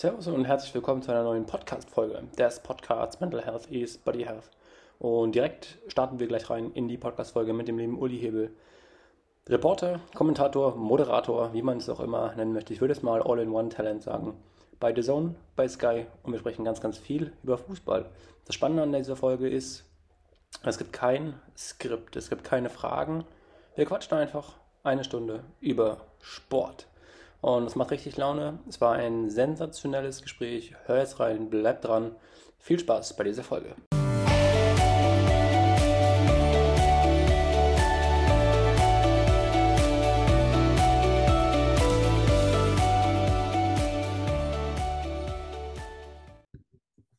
Servus und herzlich willkommen zu einer neuen Podcast-Folge des Podcasts Mental Health is Body Health. Und direkt starten wir gleich rein in die Podcast-Folge mit dem lieben Uli Hebel. Reporter, Kommentator, Moderator, wie man es auch immer nennen möchte. Ich würde es mal All-in-One-Talent sagen. Bei The Zone, bei Sky und wir sprechen ganz, ganz viel über Fußball. Das Spannende an dieser Folge ist, es gibt kein Skript, es gibt keine Fragen. Wir quatschen einfach eine Stunde über Sport. Und es macht richtig Laune. Es war ein sensationelles Gespräch. Hör jetzt rein, bleib dran. Viel Spaß bei dieser Folge.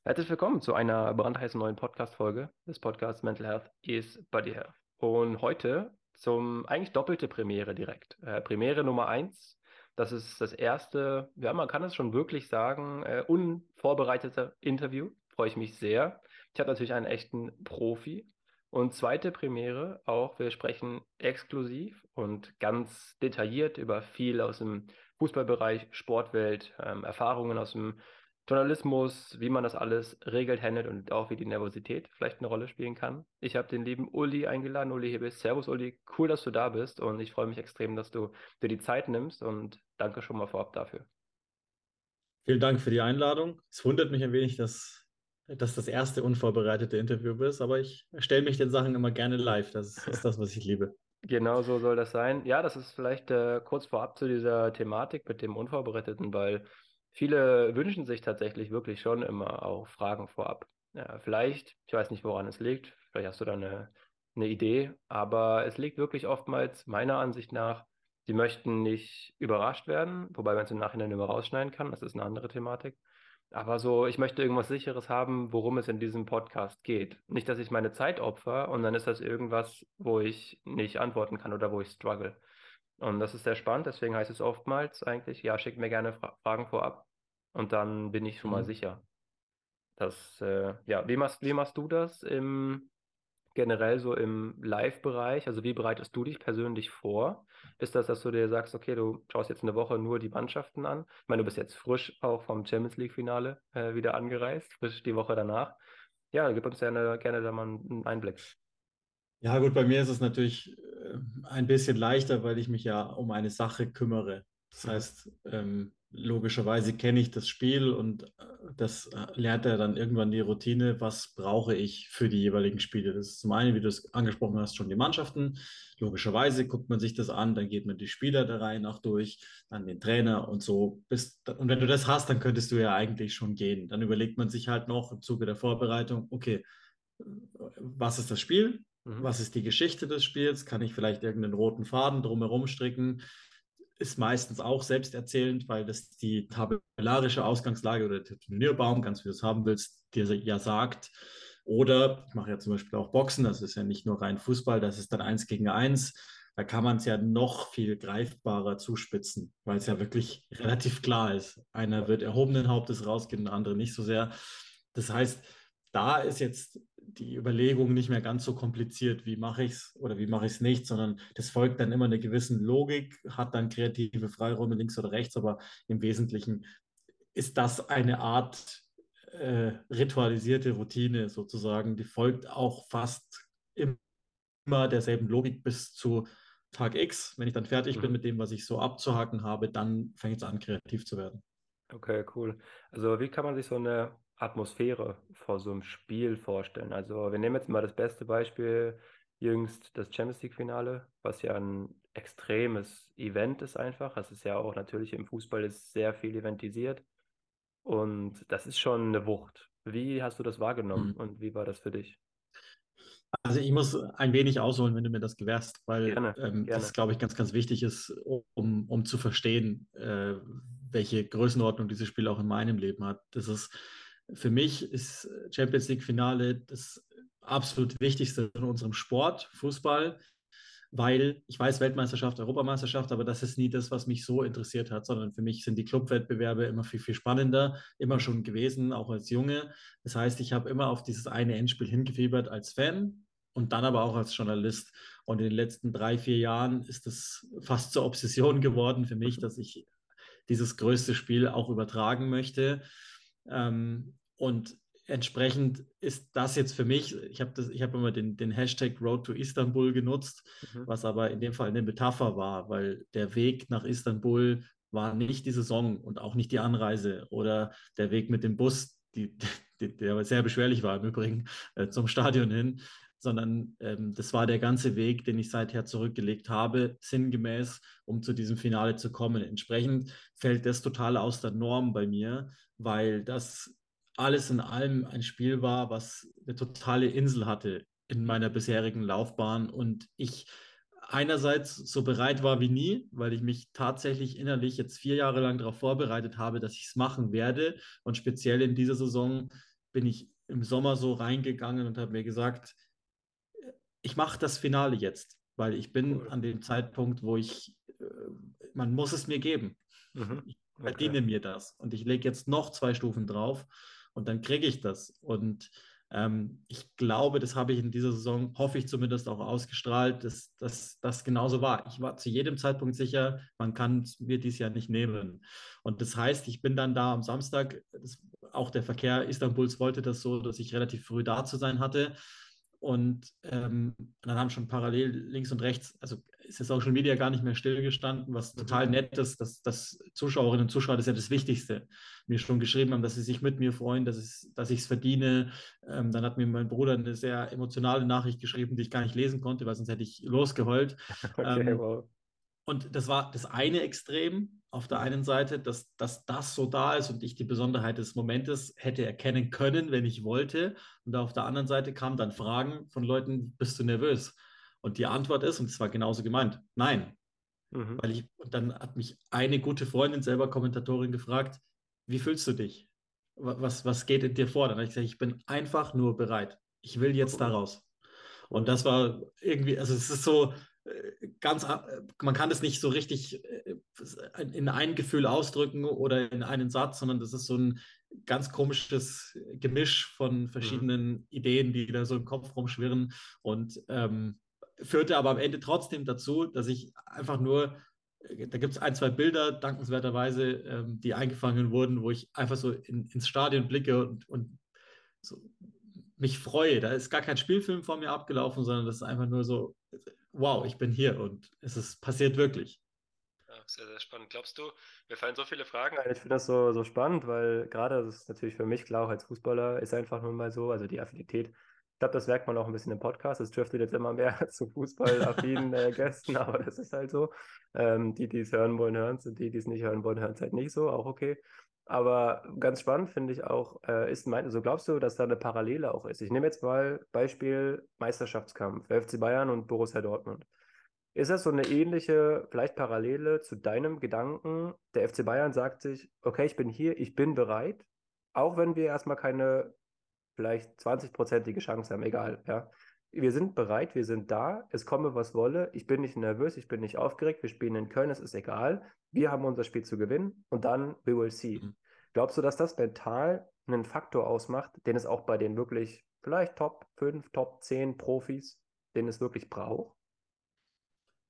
Herzlich willkommen zu einer brandheißen neuen Podcast-Folge des Podcasts Mental Health is Body Health. Und heute zum eigentlich doppelte Premiere direkt. Äh, Premiere Nummer 1 das ist das erste, ja, man kann es schon wirklich sagen, äh, unvorbereitete Interview. Freue ich mich sehr. Ich habe natürlich einen echten Profi. Und zweite Premiere auch, wir sprechen exklusiv und ganz detailliert über viel aus dem Fußballbereich, Sportwelt, ähm, Erfahrungen aus dem Journalismus, wie man das alles regelt, handelt und auch wie die Nervosität vielleicht eine Rolle spielen kann. Ich habe den lieben Uli eingeladen. Uli, hier bist. Servus, Uli. Cool, dass du da bist und ich freue mich extrem, dass du dir die Zeit nimmst und danke schon mal vorab dafür. Vielen Dank für die Einladung. Es wundert mich ein wenig, dass, dass das erste unvorbereitete Interview ist, aber ich stelle mich den Sachen immer gerne live. Das ist das, was ich liebe. Genau so soll das sein. Ja, das ist vielleicht äh, kurz vorab zu dieser Thematik mit dem Unvorbereiteten, weil Viele wünschen sich tatsächlich wirklich schon immer auch Fragen vorab. Ja, vielleicht, ich weiß nicht, woran es liegt, vielleicht hast du da eine, eine Idee, aber es liegt wirklich oftmals meiner Ansicht nach, sie möchten nicht überrascht werden, wobei man es im Nachhinein immer rausschneiden kann, das ist eine andere Thematik. Aber so, ich möchte irgendwas Sicheres haben, worum es in diesem Podcast geht. Nicht, dass ich meine Zeit opfer und dann ist das irgendwas, wo ich nicht antworten kann oder wo ich struggle. Und das ist sehr spannend, deswegen heißt es oftmals eigentlich, ja, schickt mir gerne Fra Fragen vorab und dann bin ich schon mal mhm. sicher. Das, äh, ja, wie machst, wie machst du das im, generell so im Live-Bereich? Also wie bereitest du dich persönlich vor? Ist das, dass du dir sagst, okay, du schaust jetzt eine Woche nur die Mannschaften an? Ich meine, du bist jetzt frisch auch vom Champions League-Finale äh, wieder angereist, frisch die Woche danach. Ja, gib uns gerne, gerne da mal einen Einblick. Ja, gut, bei mir ist es natürlich äh, ein bisschen leichter, weil ich mich ja um eine Sache kümmere. Das heißt, ähm, logischerweise kenne ich das Spiel und äh, das äh, lernt er dann irgendwann die Routine, was brauche ich für die jeweiligen Spiele. Das ist zum einen, wie du es angesprochen hast, schon die Mannschaften. Logischerweise guckt man sich das an, dann geht man die Spieler der Reihe nach durch, dann den Trainer und so. Bis, und wenn du das hast, dann könntest du ja eigentlich schon gehen. Dann überlegt man sich halt noch im Zuge der Vorbereitung, okay, was ist das Spiel? Mhm. Was ist die Geschichte des Spiels? Kann ich vielleicht irgendeinen roten Faden drumherum stricken? Ist meistens auch selbsterzählend, weil das die tabellarische Ausgangslage oder der Turnierbaum, ganz wie du es haben willst, dir ja sagt. Oder ich mache ja zum Beispiel auch Boxen, das ist ja nicht nur rein Fußball, das ist dann eins gegen eins. Da kann man es ja noch viel greifbarer zuspitzen, weil es ja wirklich relativ klar ist. Einer wird erhobenen Hauptes rausgehen, der andere nicht so sehr. Das heißt, da ist jetzt die Überlegung nicht mehr ganz so kompliziert, wie mache ich es oder wie mache ich es nicht, sondern das folgt dann immer einer gewissen Logik, hat dann kreative Freiräume links oder rechts, aber im Wesentlichen ist das eine Art äh, ritualisierte Routine sozusagen, die folgt auch fast immer derselben Logik bis zu Tag X. Wenn ich dann fertig mhm. bin mit dem, was ich so abzuhaken habe, dann fängt es an, kreativ zu werden. Okay, cool. Also wie kann man sich so eine Atmosphäre vor so einem Spiel vorstellen? Also wir nehmen jetzt mal das beste Beispiel, jüngst das Champions League-Finale, was ja ein extremes Event ist einfach. Das ist ja auch natürlich im Fußball ist sehr viel eventisiert. Und das ist schon eine Wucht. Wie hast du das wahrgenommen mhm. und wie war das für dich? Also ich muss ein wenig ausholen, wenn du mir das gewährst, weil gerne, ähm, gerne. das, glaube ich, ganz, ganz wichtig ist, um, um zu verstehen, äh, welche Größenordnung dieses Spiel auch in meinem Leben hat. Das ist für mich ist Champions League Finale das absolut Wichtigste in unserem Sport, Fußball, weil ich weiß Weltmeisterschaft, Europameisterschaft, aber das ist nie das, was mich so interessiert hat, sondern für mich sind die Clubwettbewerbe immer viel, viel spannender, immer schon gewesen, auch als Junge. Das heißt, ich habe immer auf dieses eine Endspiel hingefiebert als Fan und dann aber auch als Journalist. Und in den letzten drei, vier Jahren ist es fast zur Obsession geworden für mich, dass ich dieses größte Spiel auch übertragen möchte. Ähm, und entsprechend ist das jetzt für mich, ich habe hab immer den, den Hashtag Road to Istanbul genutzt, mhm. was aber in dem Fall eine Metapher war, weil der Weg nach Istanbul war nicht die Saison und auch nicht die Anreise oder der Weg mit dem Bus, die, die, der sehr beschwerlich war im Übrigen, äh, zum Stadion hin, sondern ähm, das war der ganze Weg, den ich seither zurückgelegt habe, sinngemäß, um zu diesem Finale zu kommen. Entsprechend fällt das total aus der Norm bei mir, weil das alles in allem ein Spiel war, was eine totale Insel hatte in meiner bisherigen Laufbahn und ich einerseits so bereit war wie nie, weil ich mich tatsächlich innerlich jetzt vier Jahre lang darauf vorbereitet habe, dass ich es machen werde. Und speziell in dieser Saison bin ich im Sommer so reingegangen und habe mir gesagt, ich mache das Finale jetzt, weil ich bin an dem Zeitpunkt, wo ich, äh, man muss es mir geben. Mhm. Ich verdiene okay. mir das und ich lege jetzt noch zwei Stufen drauf und dann kriege ich das. Und ähm, ich glaube, das habe ich in dieser Saison, hoffe ich zumindest auch ausgestrahlt, dass das genauso war. Ich war zu jedem Zeitpunkt sicher, man kann mir dies Jahr nicht nehmen. Und das heißt, ich bin dann da am Samstag, das, auch der Verkehr Istanbuls wollte das so, dass ich relativ früh da zu sein hatte. Und ähm, dann haben schon parallel links und rechts, also ist das Social Media gar nicht mehr stillgestanden, was total mhm. nett ist, dass, dass Zuschauerinnen und Zuschauer, das ist ja das Wichtigste, mir schon geschrieben haben, dass sie sich mit mir freuen, dass, es, dass ich es verdiene. Ähm, dann hat mir mein Bruder eine sehr emotionale Nachricht geschrieben, die ich gar nicht lesen konnte, weil sonst hätte ich losgeheult. Okay, ähm, wow. Und das war das eine Extrem auf der einen Seite, dass, dass das so da ist und ich die Besonderheit des Momentes hätte erkennen können, wenn ich wollte. Und auf der anderen Seite kamen dann Fragen von Leuten, bist du nervös? Und die Antwort ist, und es war genauso gemeint, nein. Mhm. Weil ich, und dann hat mich eine gute Freundin, selber Kommentatorin, gefragt, wie fühlst du dich? Was, was geht in dir vor? Dann habe ich gesagt, ich bin einfach nur bereit. Ich will jetzt da raus. Und das war irgendwie, also es ist so, ganz, man kann das nicht so richtig äh, in ein Gefühl ausdrücken oder in einen Satz, sondern das ist so ein ganz komisches Gemisch von verschiedenen mhm. Ideen, die da so im Kopf rumschwirren und ähm, führte aber am Ende trotzdem dazu, dass ich einfach nur, äh, da gibt es ein, zwei Bilder, dankenswerterweise, ähm, die eingefangen wurden, wo ich einfach so in, ins Stadion blicke und, und so mich freue. Da ist gar kein Spielfilm vor mir abgelaufen, sondern das ist einfach nur so wow, ich bin hier und es ist passiert wirklich. Ja, sehr, sehr spannend. Glaubst du, mir fallen so viele Fragen ein. Ich finde das so, so spannend, weil gerade, das ist natürlich für mich klar, auch als Fußballer ist einfach nur mal so, also die Affinität. Ich glaube, das merkt man auch ein bisschen im Podcast. Es driftet jetzt immer mehr zu fußballaffinen äh, Gästen, aber das ist halt so. Ähm, die, die es hören wollen, hören es und die, die es nicht hören wollen, hören es halt nicht so, auch okay. Aber ganz spannend finde ich auch, äh, ist mein, also glaubst du, dass da eine Parallele auch ist? Ich nehme jetzt mal Beispiel Meisterschaftskampf, FC Bayern und Borussia Dortmund. Ist das so eine ähnliche, vielleicht Parallele zu deinem Gedanken? Der FC Bayern sagt sich, okay, ich bin hier, ich bin bereit, auch wenn wir erstmal keine vielleicht 20-prozentige Chance haben, egal, ja. Wir sind bereit, wir sind da, es komme, was wolle. Ich bin nicht nervös, ich bin nicht aufgeregt, wir spielen in Köln, es ist egal. Wir haben unser Spiel zu gewinnen und dann we will see. Mhm. Glaubst du, dass das mental einen Faktor ausmacht, den es auch bei den wirklich vielleicht Top 5, Top 10 Profis, den es wirklich braucht?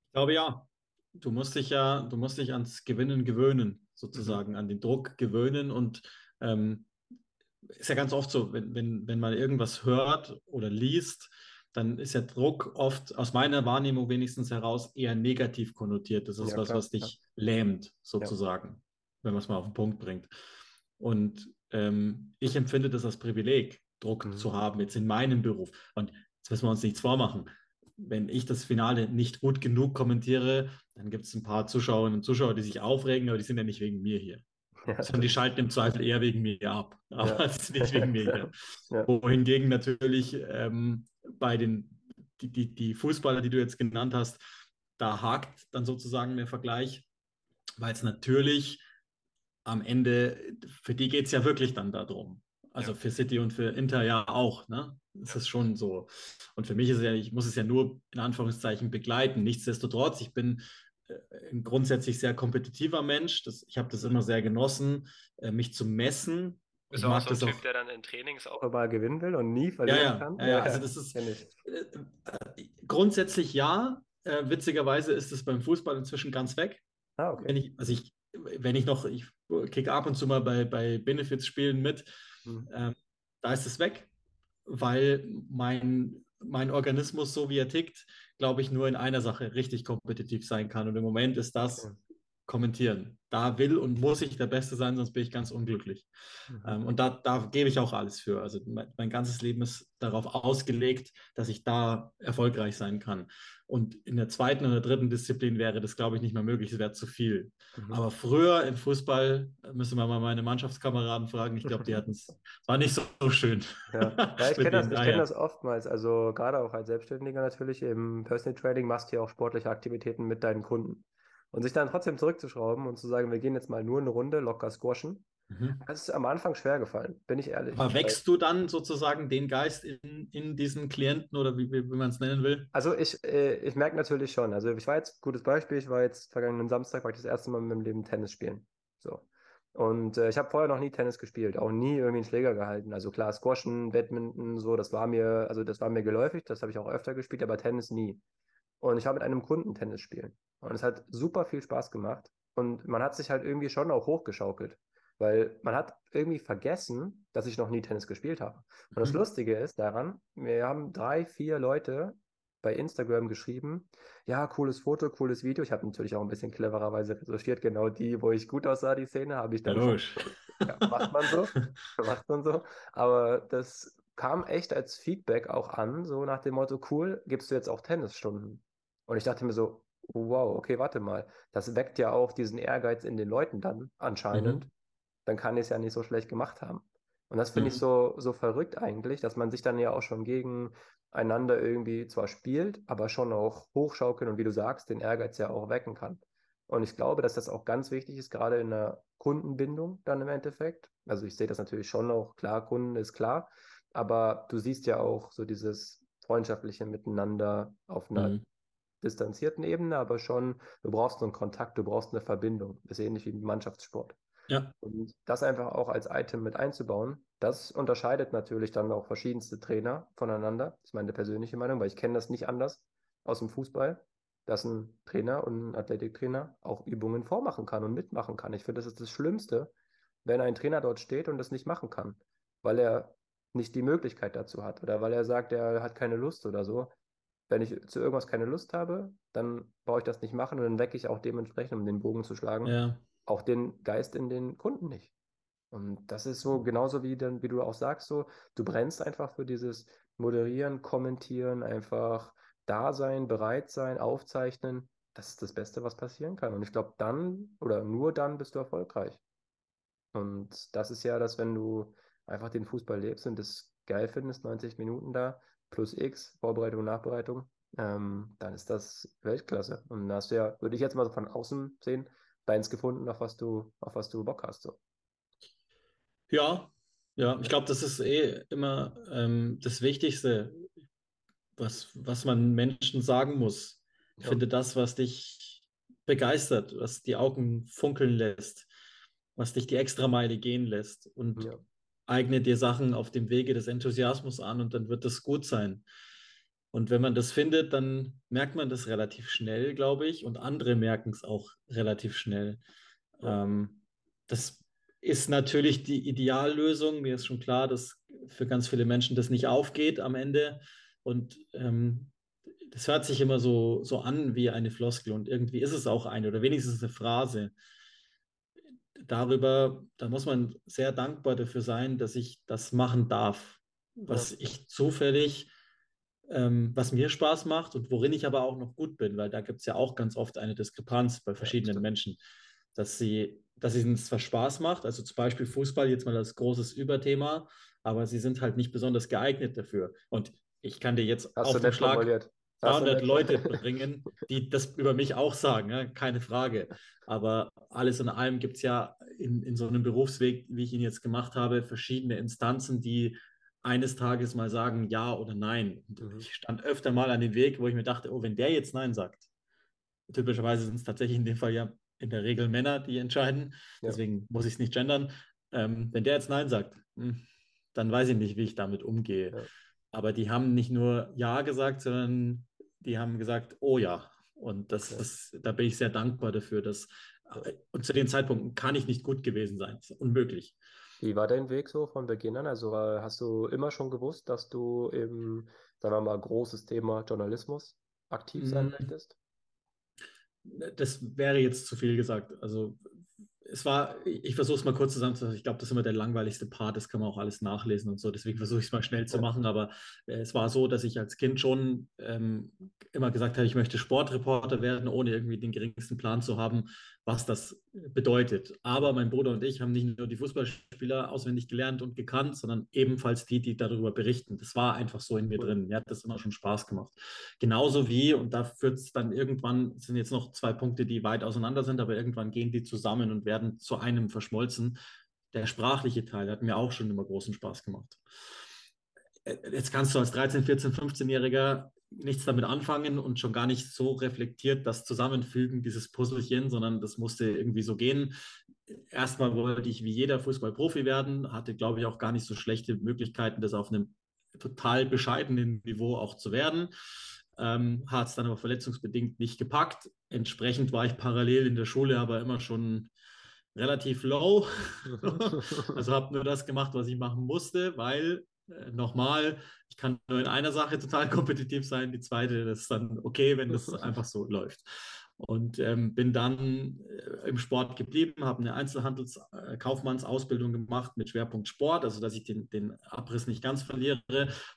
Ich glaube ja. Du musst dich ja, du musst dich ans Gewinnen gewöhnen, sozusagen, mhm. an den Druck gewöhnen. Und ähm, ist ja ganz oft so, wenn, wenn, wenn man irgendwas hört oder liest, dann ist der Druck oft aus meiner Wahrnehmung wenigstens heraus eher negativ konnotiert. Das ist ja, was, klar, was dich ja. lähmt, sozusagen, ja. wenn man es mal auf den Punkt bringt. Und ähm, ich empfinde das als Privileg, Druck mhm. zu haben, jetzt in meinem Beruf. Und jetzt müssen wir uns nichts vormachen. Wenn ich das Finale nicht gut genug kommentiere, dann gibt es ein paar Zuschauerinnen und Zuschauer, die sich aufregen, aber die sind ja nicht wegen mir hier. Ja, sondern die schalten im Zweifel eher wegen mir ab, aber ja. nicht wegen mir. Ja. Wohingegen natürlich ähm, bei den die, die, die Fußballer, die du jetzt genannt hast, da hakt dann sozusagen der Vergleich, weil es natürlich am Ende, für die geht es ja wirklich dann darum. Also ja. für City und für Inter ja auch, ne? Das ja. ist schon so. Und für mich ist es ja, ich muss es ja nur in Anführungszeichen begleiten. Nichtsdestotrotz, ich bin ein grundsätzlich sehr kompetitiver Mensch. Das, ich habe das immer sehr genossen, äh, mich zu messen. Bist du auch so ein Typ, auch, der dann in Trainings auch mal gewinnen will und nie verlieren ja, ja, kann? Ja, ja, also das ist äh, grundsätzlich ja. Äh, witzigerweise ist es beim Fußball inzwischen ganz weg. Ah, okay. Ich, also ich wenn ich noch, ich kicke ab und zu mal bei, bei Benefits-Spielen mit, mhm. ähm, da ist es weg, weil mein, mein Organismus, so wie er tickt, glaube ich, nur in einer Sache richtig kompetitiv sein kann. Und im Moment ist das kommentieren. Da will und muss ich der Beste sein, sonst bin ich ganz unglücklich. Mhm. Ähm, und da, da gebe ich auch alles für. Also mein, mein, ganzes Leben ist darauf ausgelegt, dass ich da erfolgreich sein kann. Und in der zweiten oder dritten Disziplin wäre das, glaube ich, nicht mehr möglich. Es wäre zu viel. Mhm. Aber früher im Fußball, müssen wir mal meine Mannschaftskameraden fragen, ich glaube, die hatten es, war nicht so, so schön. Ja, ja ich kenne das, kenn das oftmals. Also gerade auch als Selbstständiger natürlich im Personal Trading machst du ja auch sportliche Aktivitäten mit deinen Kunden. Und sich dann trotzdem zurückzuschrauben und zu sagen, wir gehen jetzt mal nur eine Runde locker squashen, mhm. das ist am Anfang schwer gefallen, bin ich ehrlich. Aber wächst du dann sozusagen den Geist in, in diesen Klienten oder wie, wie, man es nennen will? Also ich, äh, ich merke natürlich schon, also ich war jetzt, gutes Beispiel, ich war jetzt vergangenen Samstag, war ich das erste Mal in meinem Leben Tennis spielen. So. Und äh, ich habe vorher noch nie Tennis gespielt, auch nie irgendwie einen Schläger gehalten. Also klar, Squashen, Badminton, so, das war mir, also das war mir geläufig, das habe ich auch öfter gespielt, aber Tennis nie. Und ich war mit einem Kunden Tennis spielen. Und es hat super viel Spaß gemacht. Und man hat sich halt irgendwie schon auch hochgeschaukelt. Weil man hat irgendwie vergessen, dass ich noch nie Tennis gespielt habe. Und das mhm. Lustige ist daran, wir haben drei, vier Leute bei Instagram geschrieben, ja, cooles Foto, cooles Video. Ich habe natürlich auch ein bisschen clevererweise recherchiert, genau die, wo ich gut aussah, die Szene, habe ich dann. Ja, ja, macht man so, macht man so. Aber das kam echt als Feedback auch an, so nach dem Motto, cool, gibst du jetzt auch Tennisstunden? Und ich dachte mir so, wow, okay, warte mal, das weckt ja auch diesen Ehrgeiz in den Leuten dann anscheinend. Mhm. Dann kann ich es ja nicht so schlecht gemacht haben. Und das finde mhm. ich so, so verrückt eigentlich, dass man sich dann ja auch schon gegeneinander irgendwie zwar spielt, aber schon auch hochschaukeln und wie du sagst, den Ehrgeiz ja auch wecken kann. Und ich glaube, dass das auch ganz wichtig ist, gerade in der Kundenbindung dann im Endeffekt. Also ich sehe das natürlich schon auch, klar, Kunden ist klar, aber du siehst ja auch so dieses freundschaftliche Miteinander auf einer mhm distanzierten Ebene, aber schon, du brauchst einen Kontakt, du brauchst eine Verbindung. Das ist ähnlich wie im Mannschaftssport. Ja. Und das einfach auch als Item mit einzubauen, das unterscheidet natürlich dann auch verschiedenste Trainer voneinander. Das ist meine persönliche Meinung, weil ich kenne das nicht anders aus dem Fußball, dass ein Trainer und ein Athletiktrainer auch Übungen vormachen kann und mitmachen kann. Ich finde, das ist das Schlimmste, wenn ein Trainer dort steht und das nicht machen kann, weil er nicht die Möglichkeit dazu hat oder weil er sagt, er hat keine Lust oder so wenn ich zu irgendwas keine Lust habe, dann brauche ich das nicht machen und dann wecke ich auch dementsprechend, um den Bogen zu schlagen, ja. auch den Geist in den Kunden nicht. Und das ist so genauso wie, dann, wie du auch sagst, so, du brennst einfach für dieses Moderieren, Kommentieren, einfach da sein, bereit sein, aufzeichnen. Das ist das Beste, was passieren kann. Und ich glaube, dann oder nur dann bist du erfolgreich. Und das ist ja das, wenn du einfach den Fußball lebst und das geil findest, 90 Minuten da, plus X, Vorbereitung und Nachbereitung, ähm, dann ist das Weltklasse. Und da hast du ja, würde ich jetzt mal so von außen sehen, deins gefunden, auf was du, auf was du Bock hast. So. Ja, ja, ich glaube, das ist eh immer ähm, das Wichtigste, was, was man Menschen sagen muss. Ich ja. finde das, was dich begeistert, was die Augen funkeln lässt, was dich die Extrameile gehen lässt. Und ja eigne dir Sachen auf dem Wege des Enthusiasmus an und dann wird das gut sein. Und wenn man das findet, dann merkt man das relativ schnell, glaube ich, und andere merken es auch relativ schnell. Ähm, das ist natürlich die Ideallösung. Mir ist schon klar, dass für ganz viele Menschen das nicht aufgeht am Ende. Und ähm, das hört sich immer so, so an wie eine Floskel und irgendwie ist es auch eine oder wenigstens eine Phrase darüber, da muss man sehr dankbar dafür sein, dass ich das machen darf, was ja. ich zufällig, ähm, was mir Spaß macht und worin ich aber auch noch gut bin, weil da gibt es ja auch ganz oft eine Diskrepanz bei verschiedenen ja, Menschen, dass sie, dass ihnen zwar Spaß macht, also zum Beispiel Fußball jetzt mal als großes Überthema, aber sie sind halt nicht besonders geeignet dafür. Und ich kann dir jetzt Hast auf den Schlag, formuliert. 300 Leute bringen, die das über mich auch sagen, ja, keine Frage. Aber alles in allem gibt es ja in, in so einem Berufsweg, wie ich ihn jetzt gemacht habe, verschiedene Instanzen, die eines Tages mal sagen ja oder nein. Und mhm. ich stand öfter mal an dem Weg, wo ich mir dachte, oh, wenn der jetzt nein sagt, typischerweise sind es tatsächlich in dem Fall ja in der Regel Männer, die entscheiden, ja. deswegen muss ich es nicht gendern. Ähm, wenn der jetzt nein sagt, hm, dann weiß ich nicht, wie ich damit umgehe. Ja. Aber die haben nicht nur Ja gesagt, sondern die haben gesagt, oh ja. Und das, okay. das, da bin ich sehr dankbar dafür, dass Und zu den Zeitpunkten kann ich nicht gut gewesen sein. Das ist unmöglich. Wie war dein Weg so von Beginn an? Also hast du immer schon gewusst, dass du im, sagen wir mal, großes Thema Journalismus aktiv sein mm. möchtest? Das wäre jetzt zu viel gesagt. Also es war, ich versuche es mal kurz zusammenzufassen. Ich glaube, das ist immer der langweiligste Part, das kann man auch alles nachlesen und so. Deswegen versuche ich es mal schnell zu machen. Aber äh, es war so, dass ich als Kind schon ähm, immer gesagt habe, ich möchte Sportreporter werden, ohne irgendwie den geringsten Plan zu haben, was das bedeutet. Aber mein Bruder und ich haben nicht nur die Fußballspieler auswendig gelernt und gekannt, sondern ebenfalls die, die darüber berichten. Das war einfach so in mir drin. Mir hat das immer schon Spaß gemacht. Genauso wie, und da führt es dann irgendwann, sind jetzt noch zwei Punkte, die weit auseinander sind, aber irgendwann gehen die zusammen und werden zu einem verschmolzen. Der sprachliche Teil hat mir auch schon immer großen Spaß gemacht. Jetzt kannst du als 13, 14, 15-Jähriger nichts damit anfangen und schon gar nicht so reflektiert das Zusammenfügen dieses Puzzlechen, sondern das musste irgendwie so gehen. Erstmal wollte ich wie jeder Fußballprofi werden, hatte, glaube ich, auch gar nicht so schlechte Möglichkeiten, das auf einem total bescheidenen Niveau auch zu werden. Ähm, hat es dann aber verletzungsbedingt nicht gepackt. Entsprechend war ich parallel in der Schule aber immer schon relativ low. also habe nur das gemacht, was ich machen musste, weil nochmal, ich kann nur in einer Sache total kompetitiv sein, die zweite, das ist dann okay, wenn das einfach so läuft. Und ähm, bin dann äh, im Sport geblieben, habe eine Einzelhandelskaufmannsausbildung äh, gemacht mit Schwerpunkt Sport, also dass ich den, den Abriss nicht ganz verliere.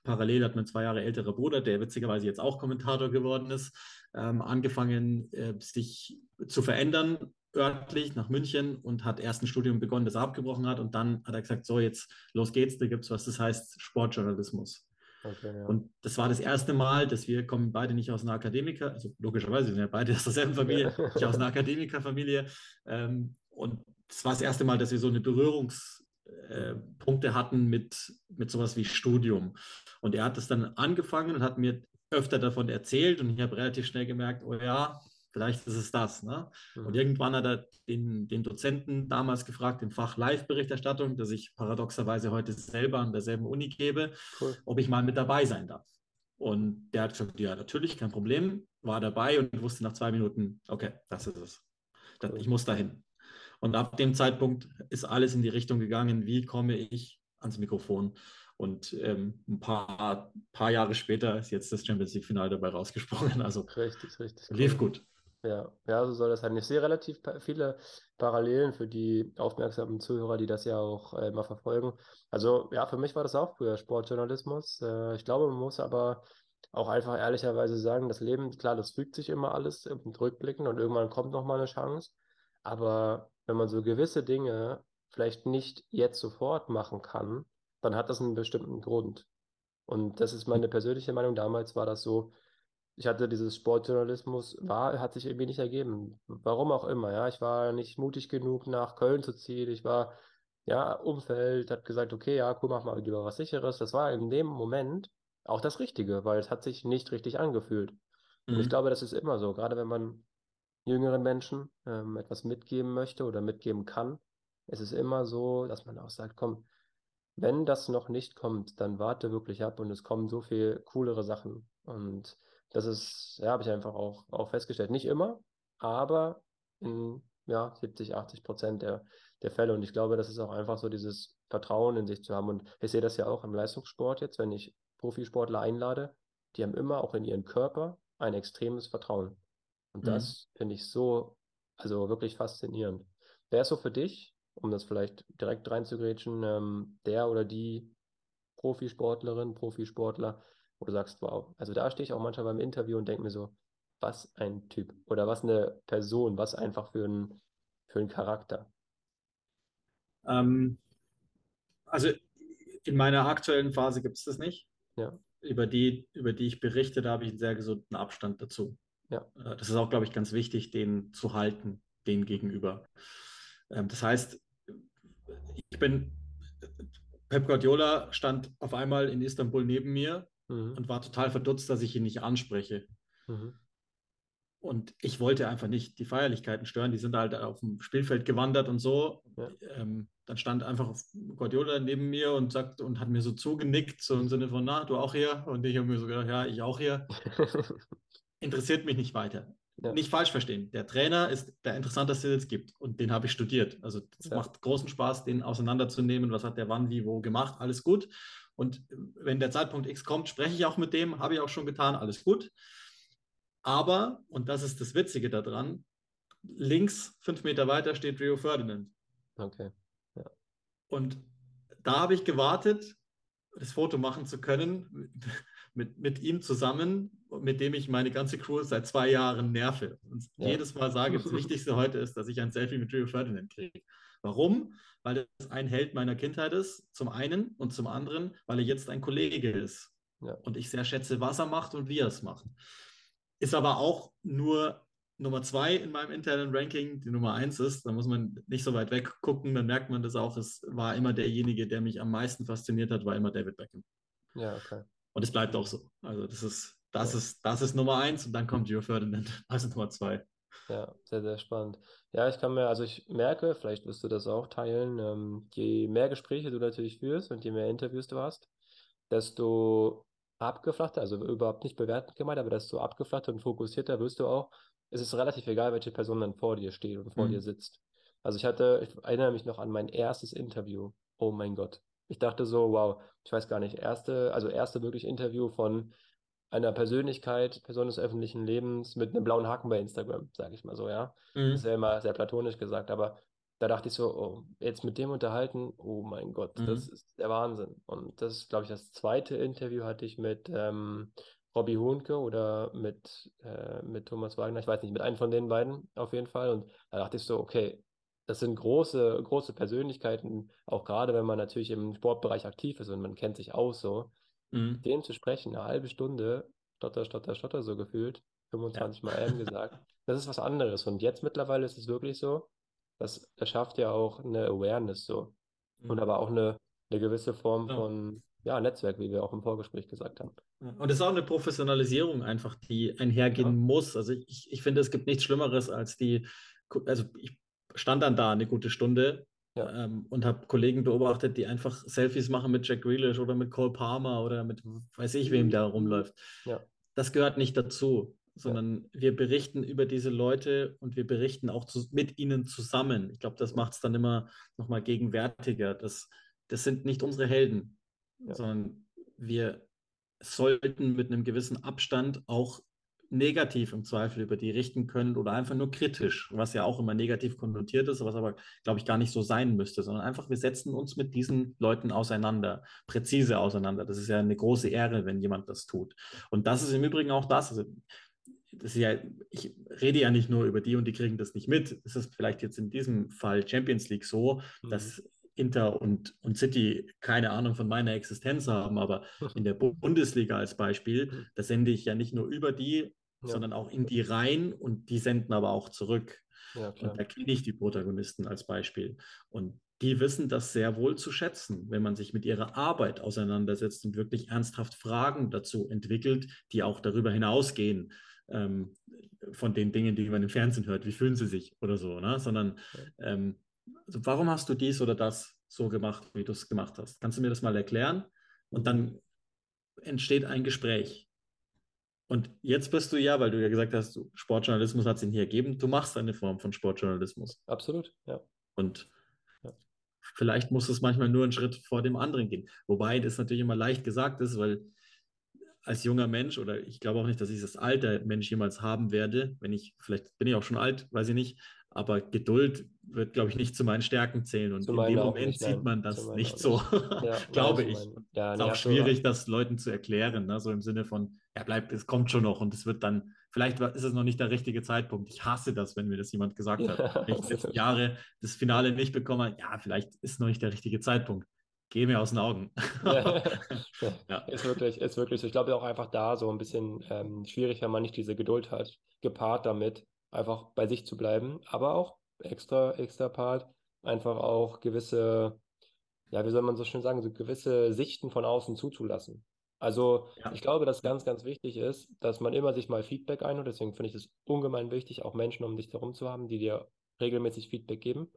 Parallel hat mein zwei Jahre älterer Bruder, der witzigerweise jetzt auch Kommentator geworden ist, ähm, angefangen, äh, sich zu verändern örtlich nach München und hat erst ein Studium begonnen, das er abgebrochen hat. Und dann hat er gesagt, so jetzt los geht's, da gibt es was, das heißt Sportjournalismus. Okay, ja. Und das war das erste Mal, dass wir kommen beide nicht aus einer Akademiker, also logischerweise, wir sind ja beide aus derselben Familie, ja. nicht aus einer Akademikerfamilie. Ähm, und das war das erste Mal, dass wir so eine Berührungspunkte äh, hatten mit, mit sowas wie Studium. Und er hat das dann angefangen und hat mir öfter davon erzählt und ich habe relativ schnell gemerkt, oh ja, Vielleicht ist es das. Ne? Mhm. Und irgendwann hat er den, den Dozenten damals gefragt, im Fach Live-Berichterstattung, das ich paradoxerweise heute selber an derselben Uni gebe, cool. ob ich mal mit dabei sein darf. Und der hat gesagt, ja, natürlich, kein Problem, war dabei und wusste nach zwei Minuten, okay, das ist es. Cool. Ich muss dahin. Und ab dem Zeitpunkt ist alles in die Richtung gegangen, wie komme ich ans Mikrofon. Und ähm, ein paar, paar Jahre später ist jetzt das Champions League-Final dabei rausgesprungen. Also richtig, richtig. Lief cool. gut. Ja, ja, so soll das sein. Ich sehe relativ viele Parallelen für die aufmerksamen Zuhörer, die das ja auch äh, immer verfolgen. Also ja, für mich war das auch früher Sportjournalismus. Äh, ich glaube, man muss aber auch einfach ehrlicherweise sagen, das Leben, klar, das fügt sich immer alles im Rückblicken und irgendwann kommt nochmal eine Chance. Aber wenn man so gewisse Dinge vielleicht nicht jetzt sofort machen kann, dann hat das einen bestimmten Grund. Und das ist meine persönliche Meinung. Damals war das so, ich hatte dieses Sportjournalismus, war, hat sich irgendwie nicht ergeben. Warum auch immer, ja. Ich war nicht mutig genug, nach Köln zu ziehen. Ich war, ja, Umfeld hat gesagt, okay, ja, cool, mach mal lieber was Sicheres. Das war in dem Moment auch das Richtige, weil es hat sich nicht richtig angefühlt. Mhm. Und ich mhm. glaube, das ist immer so, gerade wenn man jüngeren Menschen ähm, etwas mitgeben möchte oder mitgeben kann, ist es immer so, dass man auch sagt, komm, wenn das noch nicht kommt, dann warte wirklich ab und es kommen so viel coolere Sachen. Und das ist, ja, habe ich einfach auch, auch festgestellt. Nicht immer, aber in ja, 70, 80 Prozent der, der Fälle. Und ich glaube, das ist auch einfach so dieses Vertrauen in sich zu haben. Und ich sehe das ja auch im Leistungssport jetzt, wenn ich Profisportler einlade, die haben immer auch in ihren Körper ein extremes Vertrauen. Und mhm. das finde ich so, also wirklich faszinierend. Wer ist so für dich, um das vielleicht direkt reinzugrätschen, ähm, der oder die Profisportlerin, Profisportler, wo du sagst, wow, also da stehe ich auch manchmal beim Interview und denke mir so, was ein Typ oder was eine Person, was einfach für ein, für ein Charakter. Ähm, also in meiner aktuellen Phase gibt es das nicht. Ja. Über die, über die ich berichte, da habe ich einen sehr gesunden Abstand dazu. Ja. Äh, das ist auch, glaube ich, ganz wichtig, den zu halten, den gegenüber. Ähm, das heißt, ich bin, Pep Guardiola stand auf einmal in Istanbul neben mir mhm. und war total verdutzt, dass ich ihn nicht anspreche. Mhm. Und ich wollte einfach nicht die Feierlichkeiten stören. Die sind halt auf dem Spielfeld gewandert und so. Ja. Ähm, dann stand einfach Guardiola neben mir und sagt und hat mir so zugenickt, so im Sinne von, na, du auch hier? Und ich habe mir so gedacht, ja, ich auch hier. Interessiert mich nicht weiter. Ja. nicht falsch verstehen. Der Trainer ist der interessanteste, den es gibt. Und den habe ich studiert. Also es ja. macht großen Spaß, den auseinanderzunehmen. Was hat der wann, wie, wo gemacht. Alles gut. Und wenn der Zeitpunkt X kommt, spreche ich auch mit dem. Habe ich auch schon getan. Alles gut. Aber, und das ist das Witzige daran, links fünf Meter weiter steht Rio Ferdinand. Okay. Ja. Und da habe ich gewartet, das Foto machen zu können mit, mit ihm zusammen, mit dem ich meine ganze Crew seit zwei Jahren nerve. Und ja. jedes Mal sage, das Wichtigste heute ist, dass ich ein Selfie mit Rio Ferdinand kriege. Warum? Weil das ein Held meiner Kindheit ist, zum einen, und zum anderen, weil er jetzt ein Kollege ist. Ja. Und ich sehr schätze, was er macht und wie er es macht. Ist aber auch nur Nummer zwei in meinem internen Ranking, die Nummer eins ist. Da muss man nicht so weit weg gucken, dann merkt man das auch. Es war immer derjenige, der mich am meisten fasziniert hat, war immer David Beckham. Ja, okay. Und es bleibt auch so. Also das ist, das ja. ist, das ist Nummer eins und dann kommt Gio Ferdinand als Nummer zwei. Ja, sehr, sehr spannend. Ja, ich kann mir, also ich merke, vielleicht wirst du das auch teilen, ähm, je mehr Gespräche du natürlich führst und je mehr Interviews du hast, desto abgeflachter, also überhaupt nicht bewertend gemeint, aber desto abgeflachter und fokussierter wirst du auch. Es ist relativ egal, welche Person dann vor dir steht und vor mhm. dir sitzt. Also ich hatte, ich erinnere mich noch an mein erstes Interview. Oh mein Gott. Ich dachte so, wow, ich weiß gar nicht, erste, also erste wirklich Interview von einer Persönlichkeit, Person des öffentlichen Lebens mit einem blauen Haken bei Instagram, sage ich mal so, ja. Mhm. Das ist ja immer sehr platonisch gesagt, aber da dachte ich so, oh, jetzt mit dem unterhalten, oh mein Gott, mhm. das ist der Wahnsinn. Und das ist, glaube ich, das zweite Interview hatte ich mit ähm, Robbie Hohnke oder mit, äh, mit Thomas Wagner, ich weiß nicht, mit einem von den beiden auf jeden Fall. Und da dachte ich so, okay, das sind große, große Persönlichkeiten, auch gerade wenn man natürlich im Sportbereich aktiv ist und man kennt sich aus so, mhm. denen zu sprechen, eine halbe Stunde, stotter, stotter, stotter, so gefühlt, 25 ja. Mal M gesagt, das ist was anderes. Und jetzt mittlerweile ist es wirklich so, das, das schafft ja auch eine Awareness so. Mhm. Und aber auch eine, eine gewisse Form ja. von ja, Netzwerk, wie wir auch im Vorgespräch gesagt haben. Und es ist auch eine Professionalisierung einfach, die einhergehen ja. muss. Also ich, ich finde, es gibt nichts Schlimmeres als die, also ich stand dann da eine gute Stunde ja. ähm, und habe Kollegen beobachtet, die einfach Selfies machen mit Jack Grealish oder mit Cole Palmer oder mit weiß ich wem, der rumläuft. Ja. Das gehört nicht dazu, sondern ja. wir berichten über diese Leute und wir berichten auch zu, mit ihnen zusammen. Ich glaube, das macht es dann immer nochmal gegenwärtiger. Das, das sind nicht unsere Helden, sondern wir sollten mit einem gewissen Abstand auch negativ im Zweifel über die richten können oder einfach nur kritisch, was ja auch immer negativ konnotiert ist, was aber, glaube ich, gar nicht so sein müsste, sondern einfach, wir setzen uns mit diesen Leuten auseinander, präzise auseinander. Das ist ja eine große Ehre, wenn jemand das tut. Und das ist im Übrigen auch das. Also, das ja, ich rede ja nicht nur über die und die kriegen das nicht mit. Es ist vielleicht jetzt in diesem Fall Champions League so, mhm. dass Inter und, und City keine Ahnung von meiner Existenz haben, aber in der Bundesliga als Beispiel, mhm. da sende ich ja nicht nur über die, ja. sondern auch in die rein und die senden aber auch zurück. Ja, und da kenne ich die Protagonisten als Beispiel. Und die wissen das sehr wohl zu schätzen, wenn man sich mit ihrer Arbeit auseinandersetzt und wirklich ernsthaft Fragen dazu entwickelt, die auch darüber hinausgehen ähm, von den Dingen, die man im Fernsehen hört. Wie fühlen sie sich oder so, ne? sondern ähm, also warum hast du dies oder das so gemacht, wie du es gemacht hast? Kannst du mir das mal erklären? Und dann entsteht ein Gespräch. Und jetzt bist du ja, weil du ja gesagt hast, Sportjournalismus hat es ihn hier ergeben, du machst eine Form von Sportjournalismus. Absolut, ja. Und ja. vielleicht muss es manchmal nur einen Schritt vor dem anderen gehen. Wobei das natürlich immer leicht gesagt ist, weil als junger Mensch oder ich glaube auch nicht, dass ich das Alter Mensch jemals haben werde, wenn ich, vielleicht bin ich auch schon alt, weiß ich nicht, aber Geduld wird, glaube ich, nicht zu meinen Stärken zählen. Und in dem Moment nicht, sieht man das nicht so, ja, glaube ich. Ja, es ist auch schwierig, das Leuten zu erklären, ne? so im Sinne von, ja, bleibt, es kommt schon noch und es wird dann, vielleicht ist es noch nicht der richtige Zeitpunkt. Ich hasse das, wenn mir das jemand gesagt hat. Wenn ich jetzt Jahre das Finale nicht bekomme, ja, vielleicht ist noch nicht der richtige Zeitpunkt. Geh mir aus den Augen. ja. Ist wirklich, ist wirklich. Ich glaube auch einfach da so ein bisschen ähm, schwierig, wenn man nicht diese Geduld hat, gepaart damit, einfach bei sich zu bleiben, aber auch extra, extra Part, einfach auch gewisse, ja, wie soll man so schön sagen, so gewisse Sichten von außen zuzulassen. Also ja. ich glaube, dass ganz, ganz wichtig ist, dass man immer sich mal Feedback einholt. Deswegen finde ich es ungemein wichtig, auch Menschen um dich herum zu haben, die dir regelmäßig Feedback geben.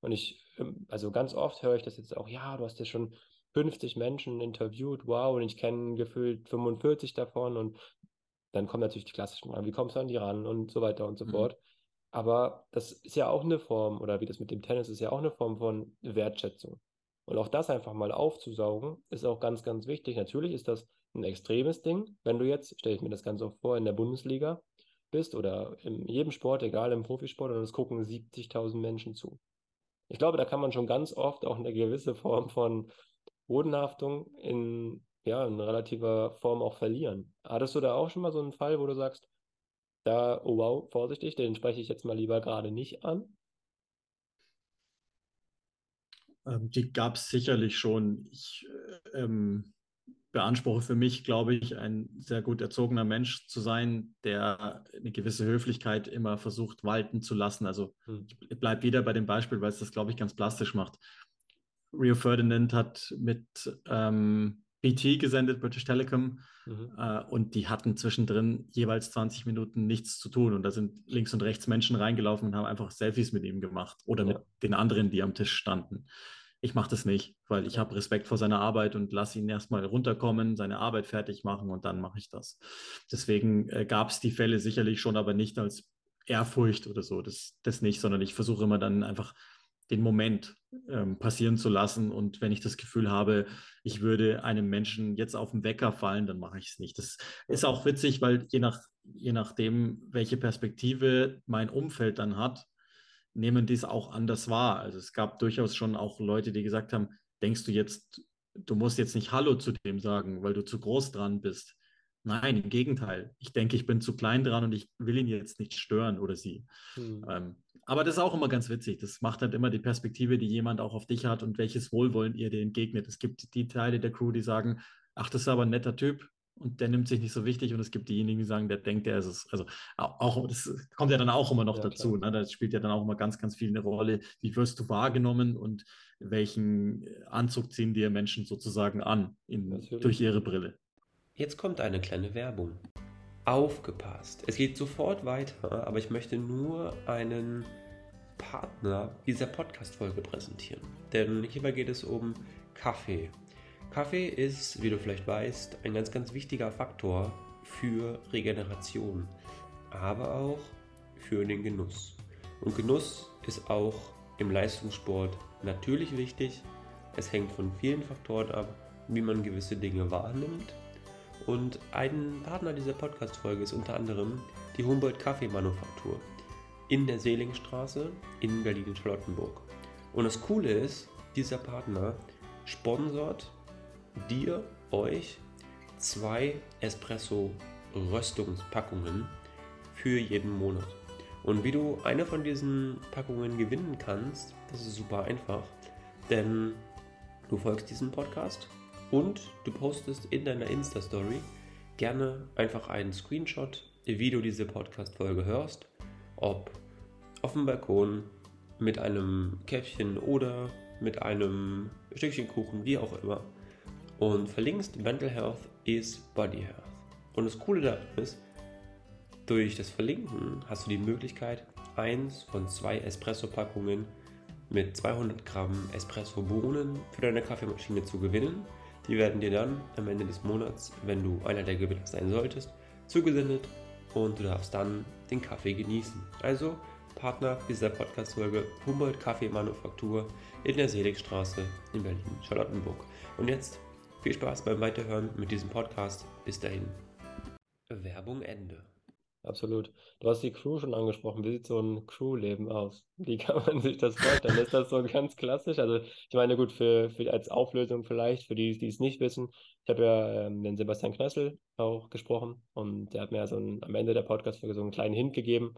Und ich, ähm, also ganz oft höre ich das jetzt auch, ja, du hast ja schon 50 Menschen interviewt, wow, und ich kenne gefühlt 45 davon und dann kommen natürlich die klassischen Fragen, wie kommst du an die ran und so weiter und so Mhm. fort. Aber das ist ja auch eine Form, oder wie das mit dem Tennis ist ja auch eine Form von Wertschätzung. Und auch das einfach mal aufzusaugen, ist auch ganz, ganz wichtig. Natürlich ist das ein extremes Ding, wenn du jetzt, stelle ich mir das ganz oft vor, in der Bundesliga bist oder in jedem Sport, egal im Profisport, und es gucken 70.000 Menschen zu. Ich glaube, da kann man schon ganz oft auch eine gewisse Form von Bodenhaftung in, ja, in relativer Form auch verlieren. Hattest du da auch schon mal so einen Fall, wo du sagst, da, oh wow, vorsichtig, den spreche ich jetzt mal lieber gerade nicht an? Ähm, die gab es sicherlich schon. Ich äh, ähm, beanspruche für mich, glaube ich, ein sehr gut erzogener Mensch zu sein, der eine gewisse Höflichkeit immer versucht walten zu lassen. Also Hm. ich bleibe wieder bei dem Beispiel, weil es das, glaube ich, ganz plastisch macht. Rio Ferdinand hat mit ähm, BT gesendet, British Telecom, Mhm. äh, und die hatten zwischendrin jeweils 20 Minuten nichts zu tun. Und da sind links und rechts Menschen reingelaufen und haben einfach Selfies mit ihm gemacht oder mit Ja. den anderen, die am Tisch standen. Ich mache das nicht, weil ich Ja. habe Respekt vor seiner Arbeit und lasse ihn erstmal runterkommen, seine Arbeit fertig machen und dann mache ich das. Deswegen äh, gab es die Fälle sicherlich schon, aber nicht als Ehrfurcht oder so, das, das nicht, sondern ich versuche immer dann einfach den Moment ähm, passieren zu lassen. Und wenn ich das Gefühl habe, ich würde einem Menschen jetzt auf den Wecker fallen, dann mache ich es nicht. Das ist auch witzig, weil je, nach, je nachdem, welche Perspektive mein Umfeld dann hat, nehmen die es auch anders wahr. Also es gab durchaus schon auch Leute, die gesagt haben, denkst du jetzt, du musst jetzt nicht Hallo zu dem sagen, weil du zu groß dran bist. Nein, im Gegenteil. Ich denke, ich bin zu klein dran und ich will ihn jetzt nicht stören oder sie. Hm. Ähm, aber das ist auch immer ganz witzig. Das macht halt immer die Perspektive, die jemand auch auf dich hat und welches Wohlwollen ihr dir entgegnet. Es gibt die Teile der Crew, die sagen, ach, das ist aber ein netter Typ und der nimmt sich nicht so wichtig. Und es gibt diejenigen, die sagen, der denkt, der ist es. Also auch, das kommt ja dann auch immer noch Ja, dazu. Ne? Das spielt ja dann auch immer ganz, ganz viel eine Rolle. Wie wirst du wahrgenommen und welchen Anzug ziehen dir Menschen sozusagen an in, durch ihre Brille? Jetzt kommt eine kleine Werbung. Aufgepasst. Es geht sofort weiter, aber ich möchte nur einen Partner dieser Podcast-Folge präsentieren. Denn hierbei geht es um Kaffee. Kaffee ist, wie du vielleicht weißt, ein ganz, ganz wichtiger Faktor für Regeneration, aber auch für den Genuss. Und Genuss ist auch im Leistungssport natürlich wichtig. Es hängt von vielen Faktoren ab, wie man gewisse Dinge wahrnimmt. Und ein Partner dieser Podcast-Folge ist unter anderem die Humboldt Kaffeemanufaktur in der Seelingstraße in Berlin-Charlottenburg. Und das Coole ist, dieser Partner sponsort dir, euch, zwei Espresso-Röstungspackungen für jeden Monat. Und wie du eine von diesen Packungen gewinnen kannst, das ist super einfach, denn du folgst diesem Podcast und du postest in deiner Insta-Story gerne einfach einen Screenshot, wie du diese Podcast-Folge hörst, ob auf dem Balkon mit einem Käffchen oder mit einem Stückchen Kuchen, wie auch immer. Und verlinkst Mental Health is Body Health. Und das Coole daran ist, durch das Verlinken hast du die Möglichkeit, eins von zwei Espresso-Packungen mit 200 Gramm Espresso-Bohnen für deine Kaffeemaschine zu gewinnen. Die werden dir dann am Ende des Monats, wenn du einer der Gewinner sein solltest, zugesendet und du darfst dann den Kaffee genießen. Also Partner dieser Podcast-Folge Humboldt Kaffeemanufaktur in der Seligstraße in Berlin-Charlottenburg. Und jetzt viel Spaß beim Weiterhören mit diesem Podcast. Bis dahin. Werbung Ende. Absolut. Du hast die Crew schon angesprochen. Wie sieht so ein Crew-Leben aus? Wie kann man sich das vorstellen? Ist das so ganz klassisch? Also, ich meine, gut, für, für als Auflösung vielleicht, für die, die es nicht wissen, ich habe ja ähm, den Sebastian Knössl auch gesprochen und der hat mir ja so ein, am Ende der Podcast-Folge so einen kleinen Hint gegeben.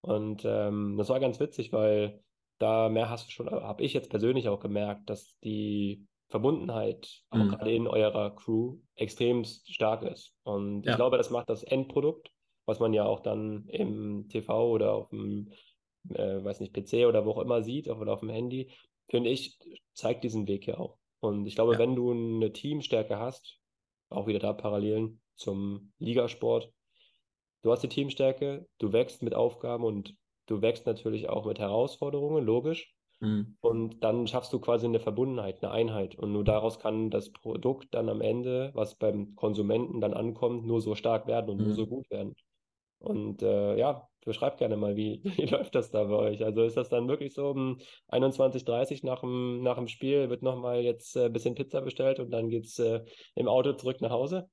Und ähm, das war ganz witzig, weil da mehr hast du schon, habe ich jetzt persönlich auch gemerkt, dass die Verbundenheit auch Mhm. gerade in eurer Crew extrem stark ist. Und ich Ja. glaube, das macht das Endprodukt, was man ja auch dann im TV oder auf dem, äh, weiß nicht, PC oder wo auch immer sieht, oder auf dem Handy, finde ich, zeigt diesen Weg ja auch. Und ich glaube, Ja. wenn du eine Teamstärke hast, auch wieder da Parallelen zum Ligasport, du hast die Teamstärke, du wächst mit Aufgaben und du wächst natürlich auch mit Herausforderungen, logisch. Mhm. Und dann schaffst du quasi eine Verbundenheit, eine Einheit. Und nur daraus kann das Produkt dann am Ende, was beim Konsumenten dann ankommt, nur so stark werden und mhm. nur so gut werden. Und äh, ja, beschreib gerne mal, wie, wie läuft das da bei euch? Also ist das dann wirklich so um 21.30 nach dem, nach dem Spiel, wird nochmal jetzt ein äh, bisschen Pizza bestellt und dann geht es äh, im Auto zurück nach Hause?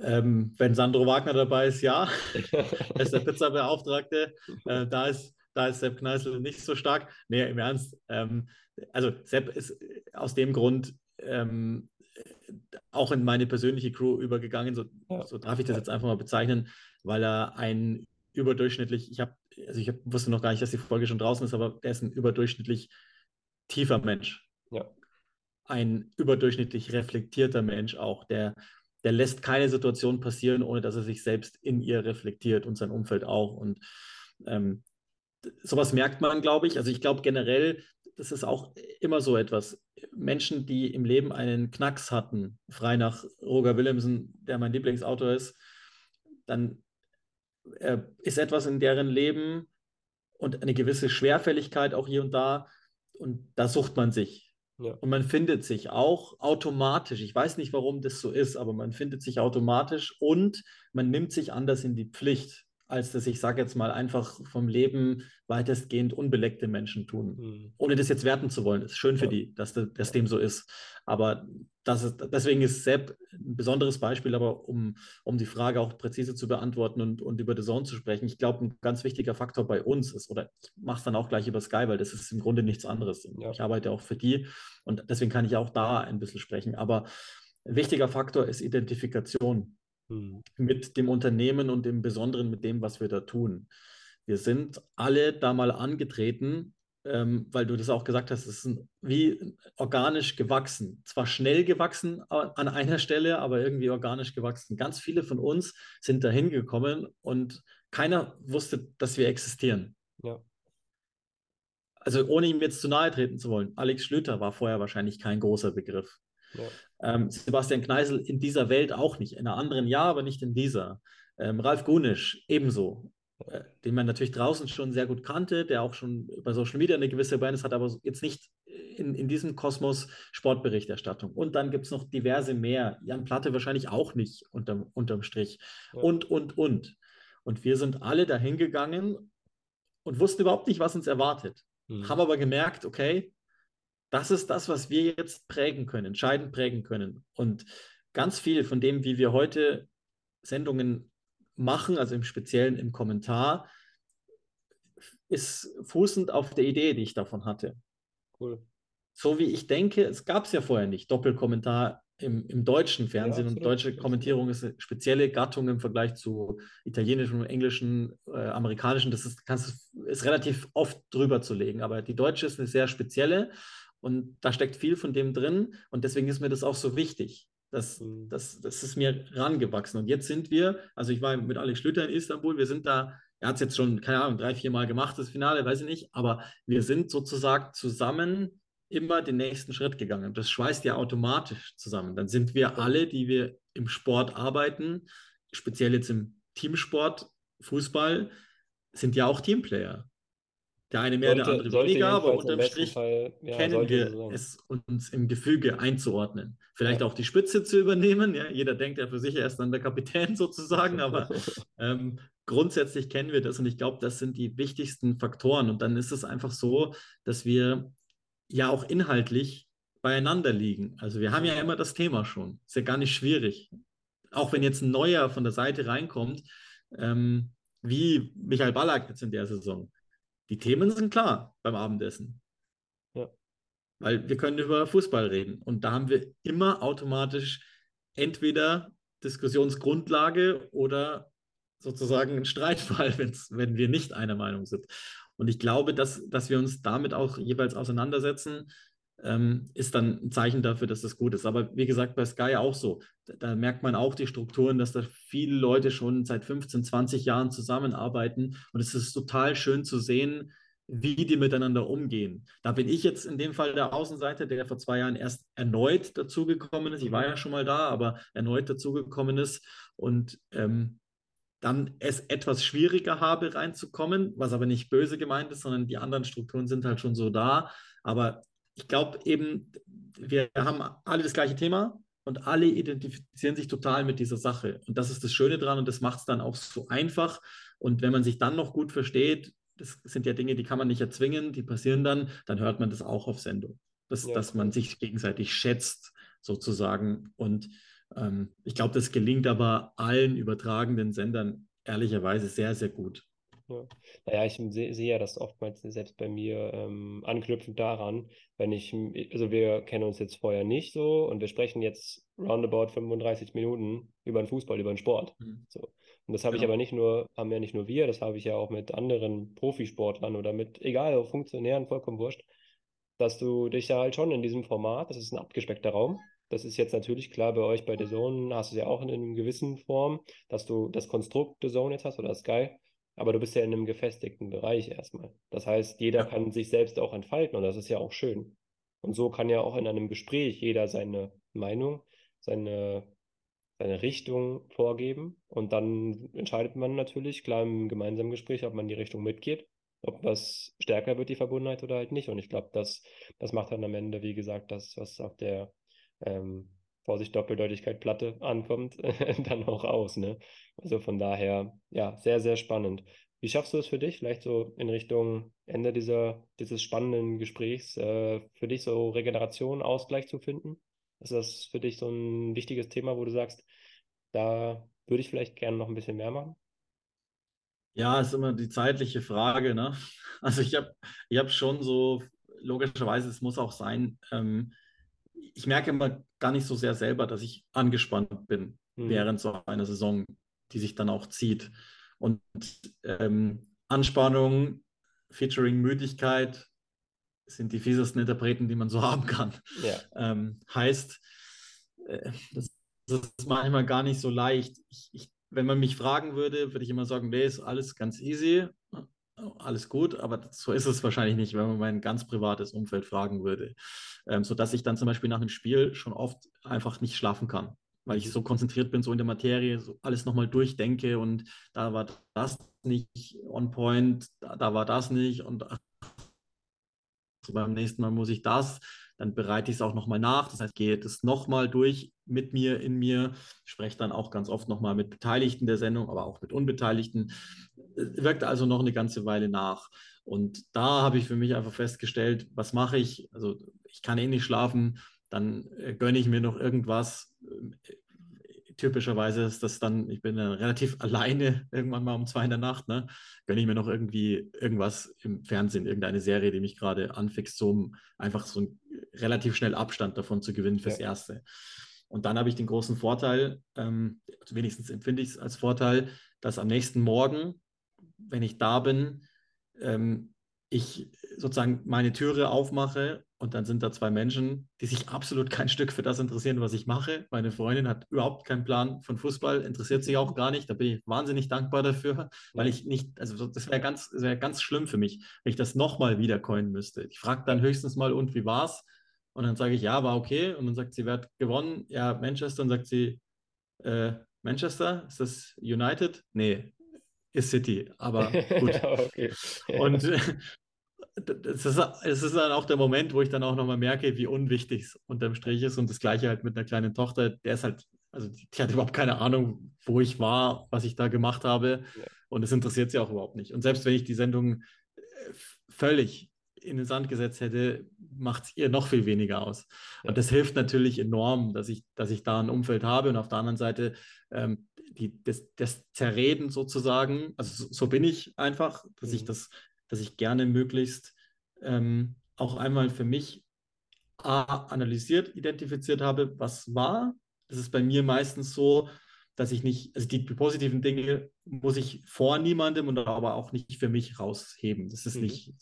Ähm, wenn Sandro Wagner dabei ist, ja. er ist der Pizzabeauftragte. Äh, da, ist, da ist Sepp Kneißl nicht so stark. Nee, im Ernst. Ähm, also Sepp ist aus dem Grund ähm, auch in meine persönliche Crew übergegangen, so, ja. so darf ich das jetzt einfach mal bezeichnen, weil er ein überdurchschnittlich, ich habe, also ich hab, wusste noch gar nicht, dass die Folge schon draußen ist, aber er ist ein überdurchschnittlich tiefer Mensch. Ja. Ein überdurchschnittlich reflektierter Mensch auch, der, der lässt keine Situation passieren, ohne dass er sich selbst in ihr reflektiert und sein Umfeld auch. Und ähm, sowas merkt man, glaube ich. Also ich glaube generell, das ist auch immer so etwas. Menschen, die im Leben einen Knacks hatten, frei nach Roger Willemsen, der mein Lieblingsautor ist, dann äh, ist etwas in deren Leben und eine gewisse Schwerfälligkeit auch hier und da. Und da sucht man sich. Ja. Und man findet sich auch automatisch. Ich weiß nicht, warum das so ist, aber man findet sich automatisch und man nimmt sich anders in die Pflicht als dass ich sage jetzt mal einfach vom Leben weitestgehend unbeleckte Menschen tun. Mhm. Ohne das jetzt werten zu wollen. Ist schön für ja. die, dass das dem so ist. Aber das ist, deswegen ist Sepp ein besonderes Beispiel, aber um, um die Frage auch präzise zu beantworten und, und über The Zone zu sprechen, ich glaube, ein ganz wichtiger Faktor bei uns ist, oder ich mache es dann auch gleich über Sky, weil das ist im Grunde nichts anderes. Ja. Ich arbeite auch für die und deswegen kann ich auch da ein bisschen sprechen. Aber ein wichtiger Faktor ist Identifikation mhm. mit dem Unternehmen und im Besonderen mit dem, was wir da tun. Wir sind alle da mal angetreten, ähm, weil du das auch gesagt hast, es ist wie organisch gewachsen. Zwar schnell gewachsen an einer Stelle, aber irgendwie organisch gewachsen. Ganz viele von uns sind da hingekommen und keiner wusste, dass wir existieren. Ja. Also ohne ihm jetzt zu nahe treten zu wollen, Alex Schlüter war vorher wahrscheinlich kein großer Begriff. Ähm, Sebastian Kneisel in dieser Welt auch nicht. In einer anderen ja, aber nicht in dieser. Ähm, Ralf Gunisch ebenso, äh, den man natürlich draußen schon sehr gut kannte, der auch schon bei Social Media eine gewisse Awareness hat, aber jetzt nicht in, in diesem Kosmos Sportberichterstattung. Und dann gibt es noch diverse mehr. Jan Platte wahrscheinlich auch nicht unterm, unterm Strich. Ja. Und, und, und. Und wir sind alle dahin gegangen und wussten überhaupt nicht, was uns erwartet. Mhm. Haben aber gemerkt, okay, das ist das, was wir jetzt prägen können, entscheidend prägen können. Und ganz viel von dem, wie wir heute Sendungen machen, also im Speziellen im Kommentar, ist fußend auf der Idee, die ich davon hatte. Cool. So wie ich denke, es gab es ja vorher nicht, Doppelkommentar im, im deutschen Fernsehen ja, und deutsche Kommentierung ist eine spezielle Gattung im Vergleich zu italienischen, englischen, äh, amerikanischen. Das ist, kannst, ist relativ oft drüber zu legen, aber die deutsche ist eine sehr spezielle und da steckt viel von dem drin und deswegen ist mir das auch so wichtig. Das, mhm. das, das ist mir rangewachsen. Und jetzt sind wir, also ich war mit Alex Schlüter in Istanbul, wir sind da, er hat es jetzt schon, keine Ahnung, drei, vier Mal gemacht, das Finale, weiß ich nicht, aber wir sind sozusagen zusammen immer den nächsten Schritt gegangen. Das schweißt ja automatisch zusammen. Dann sind wir alle, die wir im Sport arbeiten, speziell jetzt im Teamsport, Fußball, sind ja auch Teamplayer. Der eine mehr, sollte, der andere weniger, aber unterm Strich Fall, ja, kennen wir so es, uns im Gefüge einzuordnen. Vielleicht ja. auch die Spitze zu übernehmen. Ja, jeder denkt ja für sich, er ist dann der Kapitän sozusagen, aber ähm, grundsätzlich kennen wir das und ich glaube, das sind die wichtigsten Faktoren. Und dann ist es einfach so, dass wir ja auch inhaltlich beieinander liegen. Also wir haben ja immer das Thema schon. Ist ja gar nicht schwierig. Auch wenn jetzt ein neuer von der Seite reinkommt, ähm, wie Michael Ballack jetzt in der Saison die Themen sind klar beim Abendessen. Ja. Weil wir können über Fußball reden. Und da haben wir immer automatisch entweder Diskussionsgrundlage oder sozusagen einen Streitfall, wenn wir nicht einer Meinung sind. Und ich glaube, dass, dass wir uns damit auch jeweils auseinandersetzen, ähm, ist dann ein Zeichen dafür, dass das gut ist. Aber wie gesagt, bei Sky auch so. Da, da, merkt man auch die Strukturen, dass da viele Leute schon seit 15, 20 Jahren zusammenarbeiten. Und es ist total schön zu sehen, wie die miteinander umgehen. Da bin ich jetzt in dem Fall der Außenseiter, der vor zwei Jahren erst erneut dazugekommen ist. Ich war ja schon mal da, aber erneut dazugekommen ist. Und ähm, dann es etwas schwieriger habe, reinzukommen, was aber nicht böse gemeint ist, sondern die anderen Strukturen sind halt schon so da. Aber ich glaube eben, wir haben alle das gleiche Thema und alle identifizieren sich total mit dieser Sache. Und das ist das Schöne dran und das macht es dann auch so einfach. Und wenn man sich dann noch gut versteht, das sind ja Dinge, die kann man nicht erzwingen, die passieren dann, dann hört man das auch auf Sendung. Das, ja. Dass man sich gegenseitig schätzt, sozusagen. Und ähm, ich glaube, das gelingt aber allen übertragenden Sendern ehrlicherweise sehr, sehr gut. Ja. Naja, ich sehe seh ja das oftmals selbst bei mir ähm, anknüpfend daran, wenn ich, also wir kennen uns jetzt vorher nicht so und wir sprechen jetzt roundabout 35 Minuten über den Fußball, über den Sport. Mhm. So. Und das habe ja. ich aber nicht nur, haben ja nicht nur wir, das habe ich ja auch mit anderen Profisportlern oder mit, egal, Funktionären, vollkommen wurscht, dass du dich ja halt schon in diesem Format, das ist ein abgespeckter Raum, das ist jetzt natürlich klar bei euch bei The Zone, hast du es ja auch in einer gewissen Form, dass du das Konstrukt The Zone jetzt hast oder Sky, aber du bist ja in einem gefestigten Bereich erstmal. Das heißt, jeder kann sich selbst auch entfalten und das ist ja auch schön. Und so kann ja auch in einem Gespräch jeder seine Meinung, seine, seine Richtung vorgeben und dann entscheidet man natürlich klar im gemeinsamen Gespräch, ob man die Richtung mitgeht, ob was stärker wird, die Verbundenheit oder halt nicht. Und ich glaube, das, das macht dann am Ende, wie gesagt, das, was auf der ähm, Vorsicht, Doppeldeutigkeit, Platte ankommt, dann auch aus. Ne? Also von daher, ja, sehr, sehr spannend. Wie schaffst du es für dich, vielleicht so in Richtung Ende dieser, dieses spannenden Gesprächs, äh, für dich so Regeneration, Ausgleich zu finden? Ist das für dich so ein wichtiges Thema, wo du sagst, da würde ich vielleicht gerne noch ein bisschen mehr machen? Ja, ist immer die zeitliche Frage. Ne? Also ich habe ich hab schon so, logischerweise, es muss auch sein, ähm, ich merke immer gar nicht so sehr selber, dass ich angespannt bin mhm. während so einer Saison, die sich dann auch zieht. Und ähm, Anspannung, Featuring Müdigkeit sind die fiesesten Interpreten, die man so haben kann. Ja. Ähm, heißt, äh, das, das, ist manchmal gar nicht so leicht. Ich, ich, wenn man mich fragen würde, würde ich immer sagen, nee, ist alles ganz easy alles gut, aber so ist es wahrscheinlich nicht, wenn man mein ganz privates Umfeld fragen würde. Ähm, sodass ich dann zum Beispiel nach einem Spiel schon oft einfach nicht schlafen kann, weil ich so konzentriert bin, so in der Materie, so alles nochmal durchdenke und da war das nicht on point, da, da war das nicht und ach, beim nächsten Mal muss ich das dann bereite ich es auch nochmal nach. Das heißt, gehe das nochmal durch mit mir, in mir, spreche dann auch ganz oft nochmal mit Beteiligten der Sendung, aber auch mit Unbeteiligten. Wirkt also noch eine ganze Weile nach. Und da habe ich für mich einfach festgestellt, was mache ich? Also ich kann eh nicht schlafen, dann äh, gönne ich mir noch irgendwas typischerweise ist das dann, ich bin dann relativ alleine irgendwann mal um zwei in der Nacht, ne? Gönne ich mir noch irgendwie irgendwas im Fernsehen, irgendeine Serie, die mich gerade anfixt, so um einfach so einen relativ schnell Abstand davon zu gewinnen fürs ja. Erste. Und dann habe ich den großen Vorteil, ähm, wenigstens empfinde ich es als Vorteil, dass am nächsten Morgen, wenn ich da bin, ähm, ich sozusagen meine Türe aufmache und dann sind da zwei Menschen, die sich absolut kein Stück für das interessieren, was ich mache. Meine Freundin hat überhaupt keinen Plan von Fußball, interessiert sich auch gar nicht. Da bin ich wahnsinnig dankbar dafür, weil ich nicht, also das wäre ganz, wär ganz schlimm für mich, wenn ich das nochmal wiedercoinen müsste. Ich frage dann höchstens mal, und wie war's? Und dann sage ich, ja, war okay. Und dann sagt sie, wer hat gewonnen? Ja, Manchester. Und sagt sie, äh, Manchester? Ist das United? Nee, ist City, aber gut. okay. Und das ist, es ist dann auch der Moment, wo ich dann auch nochmal merke, wie unwichtig es unterm Strich ist. Und das Gleiche halt mit einer kleinen Tochter, der ist halt, also die, die hat überhaupt keine Ahnung, wo ich war, was ich da gemacht habe. Ja. Und es interessiert sie auch überhaupt nicht. Und selbst wenn ich die Sendung äh, völlig in den Sand gesetzt hätte, macht es ihr noch viel weniger aus. Und das hilft natürlich enorm, dass ich, dass ich da ein Umfeld habe und auf der anderen Seite ähm, die, das, das Zerreden sozusagen, also so, so bin ich einfach, dass mhm. ich das dass ich gerne möglichst ähm, auch einmal für mich A, analysiert, identifiziert habe, was war. Das ist bei mir meistens so, dass ich nicht, also die positiven Dinge muss ich vor niemandem und aber auch nicht für mich rausheben. Das ist mhm. nicht,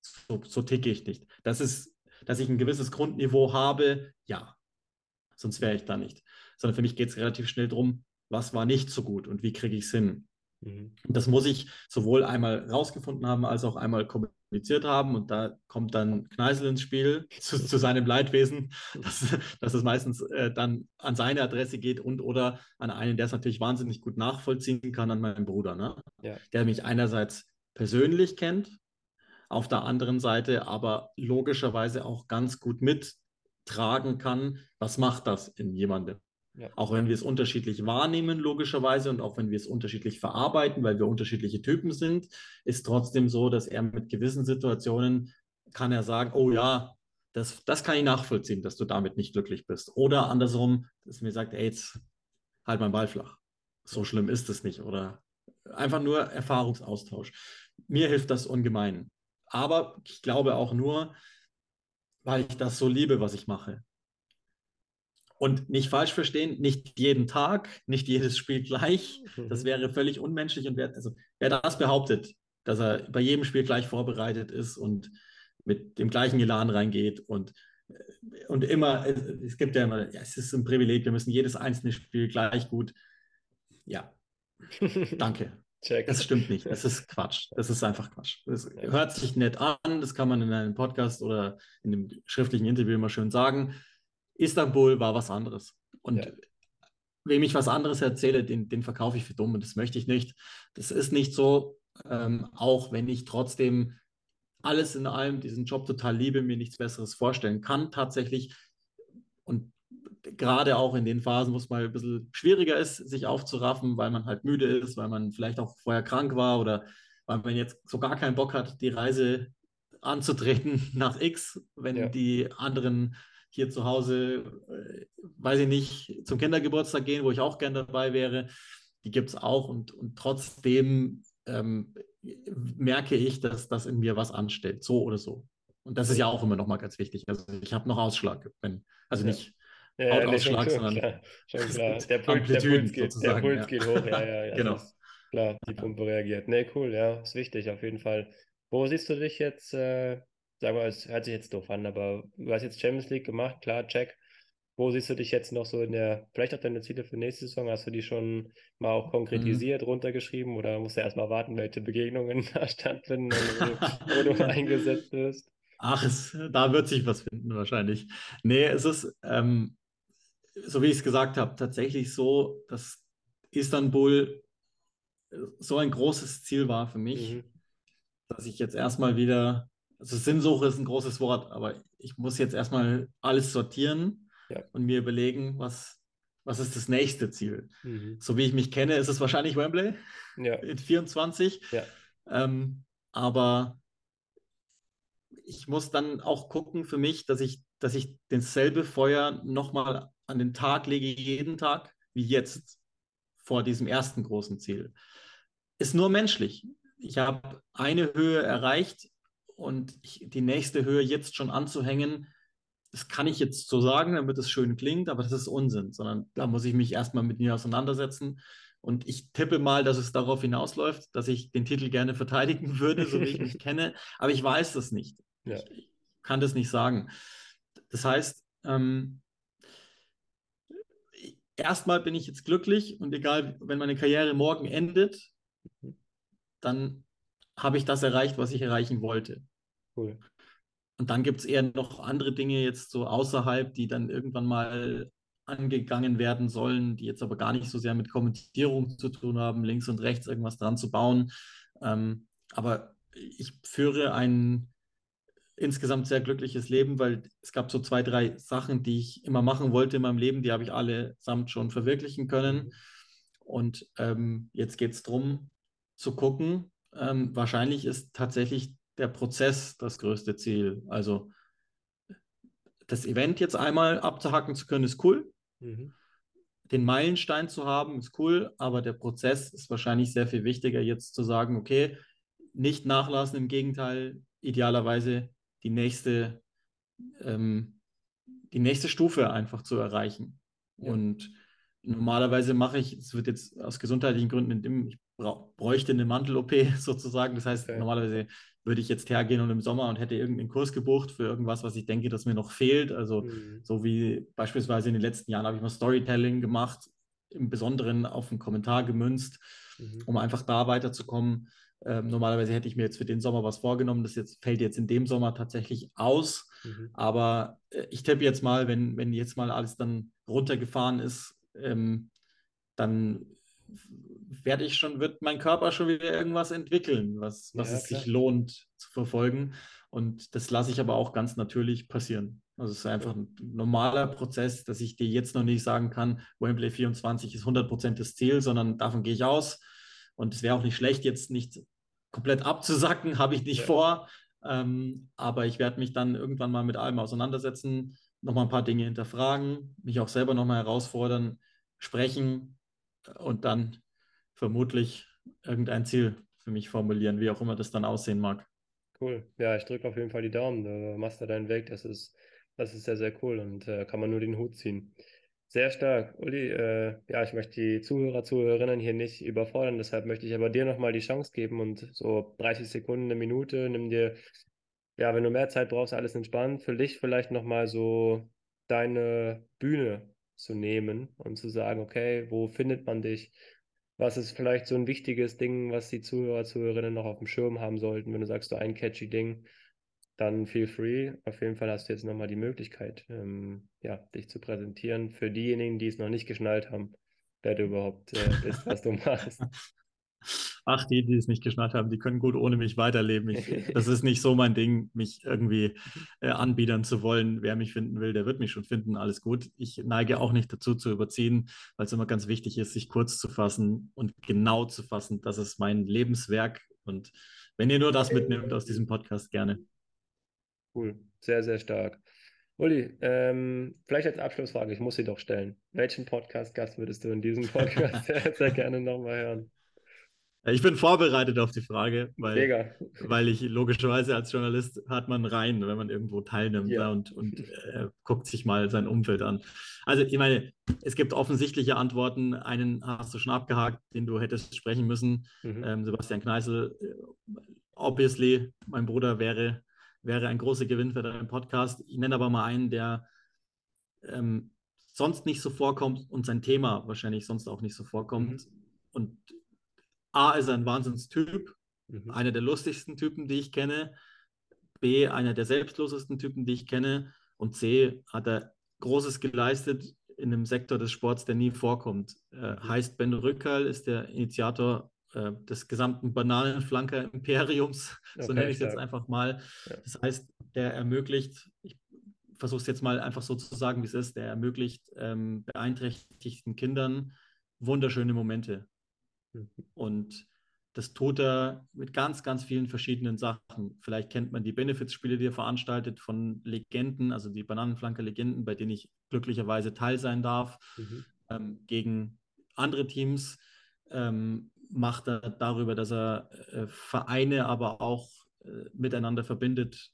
so, so ticke ich nicht. Das ist, dass ich ein gewisses Grundniveau habe, ja. Sonst wäre ich da nicht. Sondern für mich geht es relativ schnell darum, was war nicht so gut und wie kriege ich es hin. Mhm. Das muss ich sowohl einmal rausgefunden haben, als auch einmal kommuniziert haben. Und da kommt dann Kneisel ins Spiel zu, zu seinem Leidwesen, dass, dass es meistens äh, dann an seine Adresse geht und oder an einen, der es natürlich wahnsinnig gut nachvollziehen kann, an meinen Bruder, ne? Ja. der mich einerseits persönlich kennt, auf der anderen Seite aber logischerweise auch ganz gut mittragen kann, was macht das in jemandem. Auch wenn wir es unterschiedlich wahrnehmen, logischerweise, und auch wenn wir es unterschiedlich verarbeiten, weil wir unterschiedliche Typen sind, ist trotzdem so, dass er mit gewissen Situationen kann er sagen, oh ja, das, das kann ich nachvollziehen, dass du damit nicht glücklich bist. Oder andersrum, dass mir sagt, ey, jetzt halt mein Ball flach. So schlimm ist es nicht. Oder einfach nur Erfahrungsaustausch. Mir hilft das ungemein. Aber ich glaube auch nur, weil ich das so liebe, was ich mache. Und nicht falsch verstehen, nicht jeden Tag, nicht jedes Spiel gleich. Das mhm. wäre völlig unmenschlich. Und wer, also, wer das behauptet, dass er bei jedem Spiel gleich vorbereitet ist und mit dem gleichen Elan reingeht und, und immer, es gibt ja immer, ja, es ist ein Privileg, wir müssen jedes einzelne Spiel gleich gut. Ja, danke. Check. Das stimmt nicht. Das ist Quatsch. Das ist einfach Quatsch. Das hört sich nett an. Das kann man in einem Podcast oder in einem schriftlichen Interview immer schön sagen. Istanbul war was anderes. Und ja. wem ich was anderes erzähle, den, den verkaufe ich für dumm. Und das möchte ich nicht. Das ist nicht so. Ähm, auch wenn ich trotzdem alles in allem diesen Job total liebe, mir nichts Besseres vorstellen kann, tatsächlich. Und gerade auch in den Phasen, wo es mal ein bisschen schwieriger ist, sich aufzuraffen, weil man halt müde ist, weil man vielleicht auch vorher krank war oder weil man jetzt so gar keinen Bock hat, die Reise anzutreten nach X, wenn ja. die anderen hier zu Hause, äh, weiß ich nicht, zum Kindergeburtstag gehen, wo ich auch gern dabei wäre. Die gibt es auch und, und trotzdem ähm, merke ich, dass das in mir was anstellt, so oder so. Und das ist ja auch immer noch mal ganz wichtig. Also ich habe noch Ausschlag, wenn, also nicht ja, Hautausschlag, ja, sondern klar, schon klar. Der Puls, der Puls, geht, der Puls ja. geht hoch, ja, ja, ja. genau. klar, die Pumpe reagiert. Nee, cool, ja, ist wichtig auf jeden Fall. Wo siehst du dich jetzt, äh, sag mal, es hört sich jetzt doof an, aber du hast jetzt Champions League gemacht, klar, check. Wo siehst du dich jetzt noch so in der, vielleicht auch deine Ziele für nächste Saison? Hast du die schon mal auch konkretisiert, mhm. runtergeschrieben oder musst du erstmal warten, welche Begegnungen da stattfinden, wo du, wo du eingesetzt wirst? Ach, es, da wird sich was finden wahrscheinlich. Nee, es ist, ähm, so wie ich es gesagt habe, tatsächlich so, dass Istanbul so ein großes Ziel war für mich, mhm. dass ich jetzt erstmal wieder, also Sinnsuche ist ein großes Wort, aber ich muss jetzt erstmal alles sortieren ja. und mir überlegen, was, was ist das nächste Ziel. Mhm. So wie ich mich kenne, ist es wahrscheinlich Wembley ja. in 24. Ja. Ähm, aber ich muss dann auch gucken für mich, dass ich, dass ich dasselbe Feuer nochmal an den Tag lege, jeden Tag, wie jetzt vor diesem ersten großen Ziel. Ist nur menschlich. Ich habe eine Höhe erreicht und ich, die nächste Höhe jetzt schon anzuhängen, das kann ich jetzt so sagen, damit es schön klingt, aber das ist Unsinn, sondern da muss ich mich erstmal mit mir auseinandersetzen. Und ich tippe mal, dass es darauf hinausläuft, dass ich den Titel gerne verteidigen würde, so wie ich mich kenne. Aber ich weiß das nicht. Ja. Ich kann das nicht sagen. Das heißt, ähm, erstmal bin ich jetzt glücklich und egal, wenn meine Karriere morgen endet, dann habe ich das erreicht, was ich erreichen wollte. Cool. Und dann gibt es eher noch andere Dinge jetzt so außerhalb, die dann irgendwann mal angegangen werden sollen, die jetzt aber gar nicht so sehr mit Kommentierung zu tun haben, links und rechts irgendwas dran zu bauen. Ähm, aber ich führe ein insgesamt sehr glückliches Leben, weil es gab so zwei, drei Sachen, die ich immer machen wollte in meinem Leben, die habe ich allesamt schon verwirklichen können. Und ähm, jetzt geht es darum zu gucken. Ähm, wahrscheinlich ist tatsächlich der Prozess das größte Ziel. Also das Event jetzt einmal abzuhacken zu können, ist cool. Mhm. Den Meilenstein zu haben, ist cool, aber der Prozess ist wahrscheinlich sehr viel wichtiger, jetzt zu sagen, okay, nicht nachlassen, im Gegenteil, idealerweise die nächste, ähm, die nächste Stufe einfach zu erreichen. Ja. Und normalerweise mache ich, es wird jetzt aus gesundheitlichen Gründen, ich bräuchte eine Mantel-OP sozusagen. Das heißt, okay. normalerweise würde ich jetzt hergehen und im Sommer und hätte irgendeinen Kurs gebucht für irgendwas, was ich denke, dass mir noch fehlt. Also mhm. so wie beispielsweise in den letzten Jahren habe ich mal Storytelling gemacht, im Besonderen auf einen Kommentar gemünzt, mhm. um einfach da weiterzukommen. Ähm, normalerweise hätte ich mir jetzt für den Sommer was vorgenommen. Das jetzt, fällt jetzt in dem Sommer tatsächlich aus. Mhm. Aber äh, ich tippe jetzt mal, wenn, wenn jetzt mal alles dann runtergefahren ist, ähm, dann werde ich schon, wird mein Körper schon wieder irgendwas entwickeln, was, was ja, es klar. sich lohnt zu verfolgen. Und das lasse ich aber auch ganz natürlich passieren. Also es ist einfach ein normaler Prozess, dass ich dir jetzt noch nicht sagen kann, Wembley 24 ist 100% das Ziel, sondern davon gehe ich aus. Und es wäre auch nicht schlecht, jetzt nicht komplett abzusacken, habe ich nicht ja. vor. Ähm, aber ich werde mich dann irgendwann mal mit allem auseinandersetzen, nochmal ein paar Dinge hinterfragen, mich auch selber nochmal herausfordern, sprechen und dann vermutlich irgendein Ziel für mich formulieren, wie auch immer das dann aussehen mag. Cool. Ja, ich drücke auf jeden Fall die Daumen. Du machst da deinen Weg. Das ist, das ist sehr, sehr cool und äh, kann man nur den Hut ziehen. Sehr stark. Uli, äh, ja, ich möchte die Zuhörer, Zuhörerinnen hier nicht überfordern, deshalb möchte ich aber dir nochmal die Chance geben und so 30 Sekunden, eine Minute, nimm dir, ja, wenn du mehr Zeit brauchst, alles entspannt, für dich vielleicht nochmal so deine Bühne zu nehmen und zu sagen, okay, wo findet man dich? Was ist vielleicht so ein wichtiges Ding, was die Zuhörer, Zuhörerinnen noch auf dem Schirm haben sollten, wenn du sagst, so ein catchy Ding, dann feel free. Auf jeden Fall hast du jetzt nochmal die Möglichkeit, ähm, ja, dich zu präsentieren für diejenigen, die es noch nicht geschnallt haben, wer du überhaupt äh, bist, was du machst. Ach, die, die es nicht geschnallt haben, die können gut ohne mich weiterleben. Ich, das ist nicht so mein Ding, mich irgendwie äh, anbiedern zu wollen. Wer mich finden will, der wird mich schon finden. Alles gut. Ich neige auch nicht dazu zu überziehen, weil es immer ganz wichtig ist, sich kurz zu fassen und genau zu fassen. Das ist mein Lebenswerk. Und wenn ihr nur das mitnimmt aus diesem Podcast, gerne. Cool, sehr, sehr stark. Uli, ähm, vielleicht als Abschlussfrage, ich muss sie doch stellen. Welchen Podcast-Gast würdest du in diesem Podcast sehr, sehr gerne nochmal hören? Ich bin vorbereitet auf die Frage, weil, weil ich logischerweise als Journalist hat man rein, wenn man irgendwo teilnimmt ja. und, und äh, guckt sich mal sein Umfeld an. Also ich meine, es gibt offensichtliche Antworten. Einen hast du schon abgehakt, den du hättest sprechen müssen. Mhm. Ähm, Sebastian Kneißl, äh, obviously, mein Bruder wäre wäre ein großer Gewinn für deinen Podcast. Ich nenne aber mal einen, der ähm, sonst nicht so vorkommt und sein Thema wahrscheinlich sonst auch nicht so vorkommt. Mhm. Und A ist ein Wahnsinnstyp, mhm. einer der lustigsten Typen, die ich kenne. B, einer der selbstlosesten Typen, die ich kenne. Und C, hat er Großes geleistet in einem Sektor des Sports, der nie vorkommt. Äh, mhm. Heißt Ben Rückerl, ist der Initiator äh, des gesamten Bananenflanker-Imperiums, okay, so nenne ich es jetzt einfach mal. Ja. Das heißt, der ermöglicht, ich versuche es jetzt mal einfach so zu sagen, wie es ist, der ermöglicht ähm, beeinträchtigten Kindern wunderschöne Momente. Und das tut er mit ganz, ganz vielen verschiedenen Sachen. Vielleicht kennt man die Benefits-Spiele, die er veranstaltet von Legenden, also die Bananenflanker-Legenden, bei denen ich glücklicherweise teil sein darf, mhm. ähm, gegen andere Teams. Ähm, macht er darüber, dass er äh, Vereine aber auch äh, miteinander verbindet,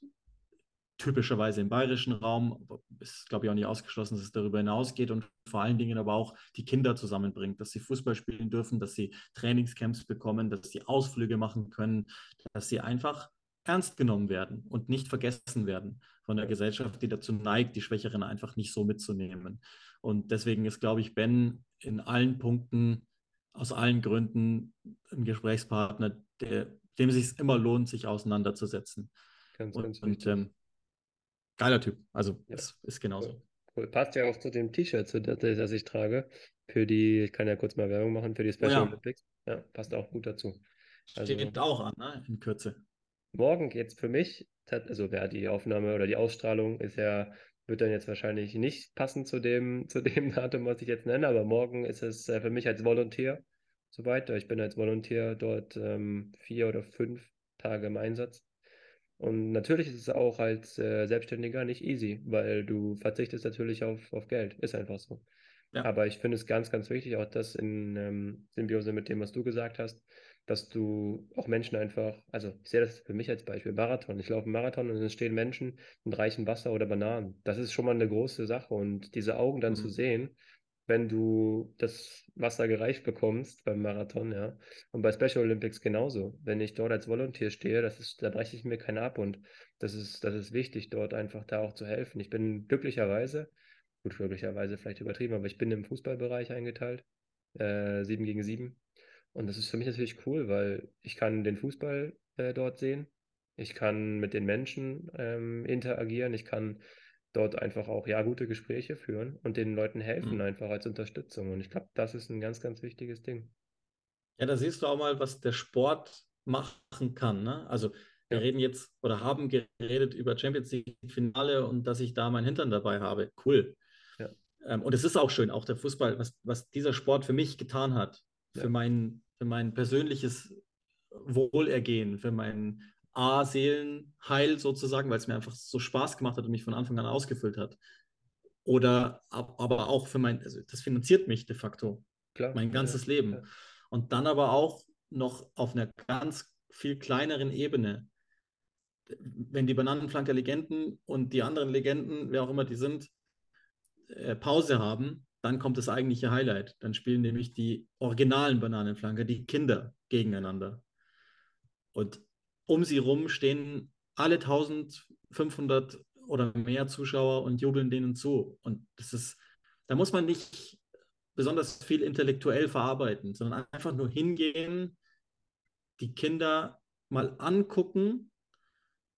typischerweise im bayerischen Raum. Ist, glaube ich, auch nicht ausgeschlossen, dass es darüber hinausgeht und vor allen Dingen aber auch die Kinder zusammenbringt, dass sie Fußball spielen dürfen, dass sie Trainingscamps bekommen, dass sie Ausflüge machen können, dass sie einfach ernst genommen werden und nicht vergessen werden von der Gesellschaft, die dazu neigt, die Schwächeren einfach nicht so mitzunehmen. Und deswegen ist, glaube ich, Ben in allen Punkten aus allen Gründen ein Gesprächspartner, der, dem es sich immer lohnt, sich auseinanderzusetzen. Ganz, und, ganz und ähm, geiler Typ. Also ja. ist, ist genauso. Cool. Passt ja auch zu dem T-Shirt, das ich trage. Für die, ich kann ja kurz mal Werbung machen, für die Special oh ja. Olympics. Ja, passt auch gut dazu. Also, Steht auch an, ne? In Kürze. Morgen es für mich, also ja, die Aufnahme oder die Ausstrahlung ist ja wird dann jetzt wahrscheinlich nicht passen zu dem, zu dem Datum, was ich jetzt nenne, aber morgen ist es äh, für mich als Volontär soweit. Ich bin als Volontär dort ähm, vier oder fünf Tage im Einsatz. Und natürlich ist es auch als äh, Selbstständiger nicht easy, weil du verzichtest natürlich auf, auf Geld. Ist einfach so. Ja. Aber ich finde es ganz, ganz wichtig, auch das in ähm, Symbiose mit dem, was du gesagt hast, dass du auch Menschen einfach, also ich sehe das für mich als Beispiel, Marathon. Ich laufe einen Marathon und es stehen Menschen und reichen Wasser oder Bananen. Das ist schon mal eine große Sache und diese Augen dann mhm. zu sehen, wenn du das Wasser gereicht bekommst beim Marathon, ja. Und bei Special Olympics genauso. Wenn ich dort als Volunteer stehe, das ist, da breche ich mir keinen ab und das ist, das ist wichtig, dort einfach da auch zu helfen. Ich bin glücklicherweise, gut, glücklicherweise vielleicht übertrieben, aber ich bin im Fußballbereich eingeteilt, äh, 7 gegen 7. Und das ist für mich natürlich cool, weil ich kann den Fußball äh, dort sehen. Ich kann mit den Menschen ähm, interagieren. Ich kann dort einfach auch ja gute Gespräche führen und den Leuten helfen Mhm. einfach als Unterstützung. Und ich glaube, das ist ein ganz, ganz wichtiges Ding. Ja, da siehst du auch mal, was der Sport machen kann. Ne? Also wir Ja. reden jetzt oder haben geredet über Champions League Finale und dass ich da meinen Hintern dabei habe. Cool. Ja. Ähm, und es ist auch schön, auch der Fußball, was, was dieser Sport für mich getan hat, für, Ja. mein, für mein persönliches Wohlergehen, für mein A-Seelenheil sozusagen, weil es mir einfach so Spaß gemacht hat und mich von Anfang an ausgefüllt hat. Oder ab- aber auch für mein, also das finanziert mich de facto Klar. mein ganzes ja, Leben. ja. Und dann aber auch noch auf einer ganz viel kleineren Ebene. Wenn die Bananenflanker Legenden und die anderen Legenden, wer auch immer die sind, äh, Pause haben, dann kommt das eigentliche Highlight. Dann spielen nämlich die originalen Bananenflanker, die Kinder, gegeneinander. Und um sie rum stehen alle 1500 oder mehr Zuschauer und jubeln denen zu. Und das ist, da muss man nicht besonders viel intellektuell verarbeiten, sondern einfach nur hingehen, die Kinder mal angucken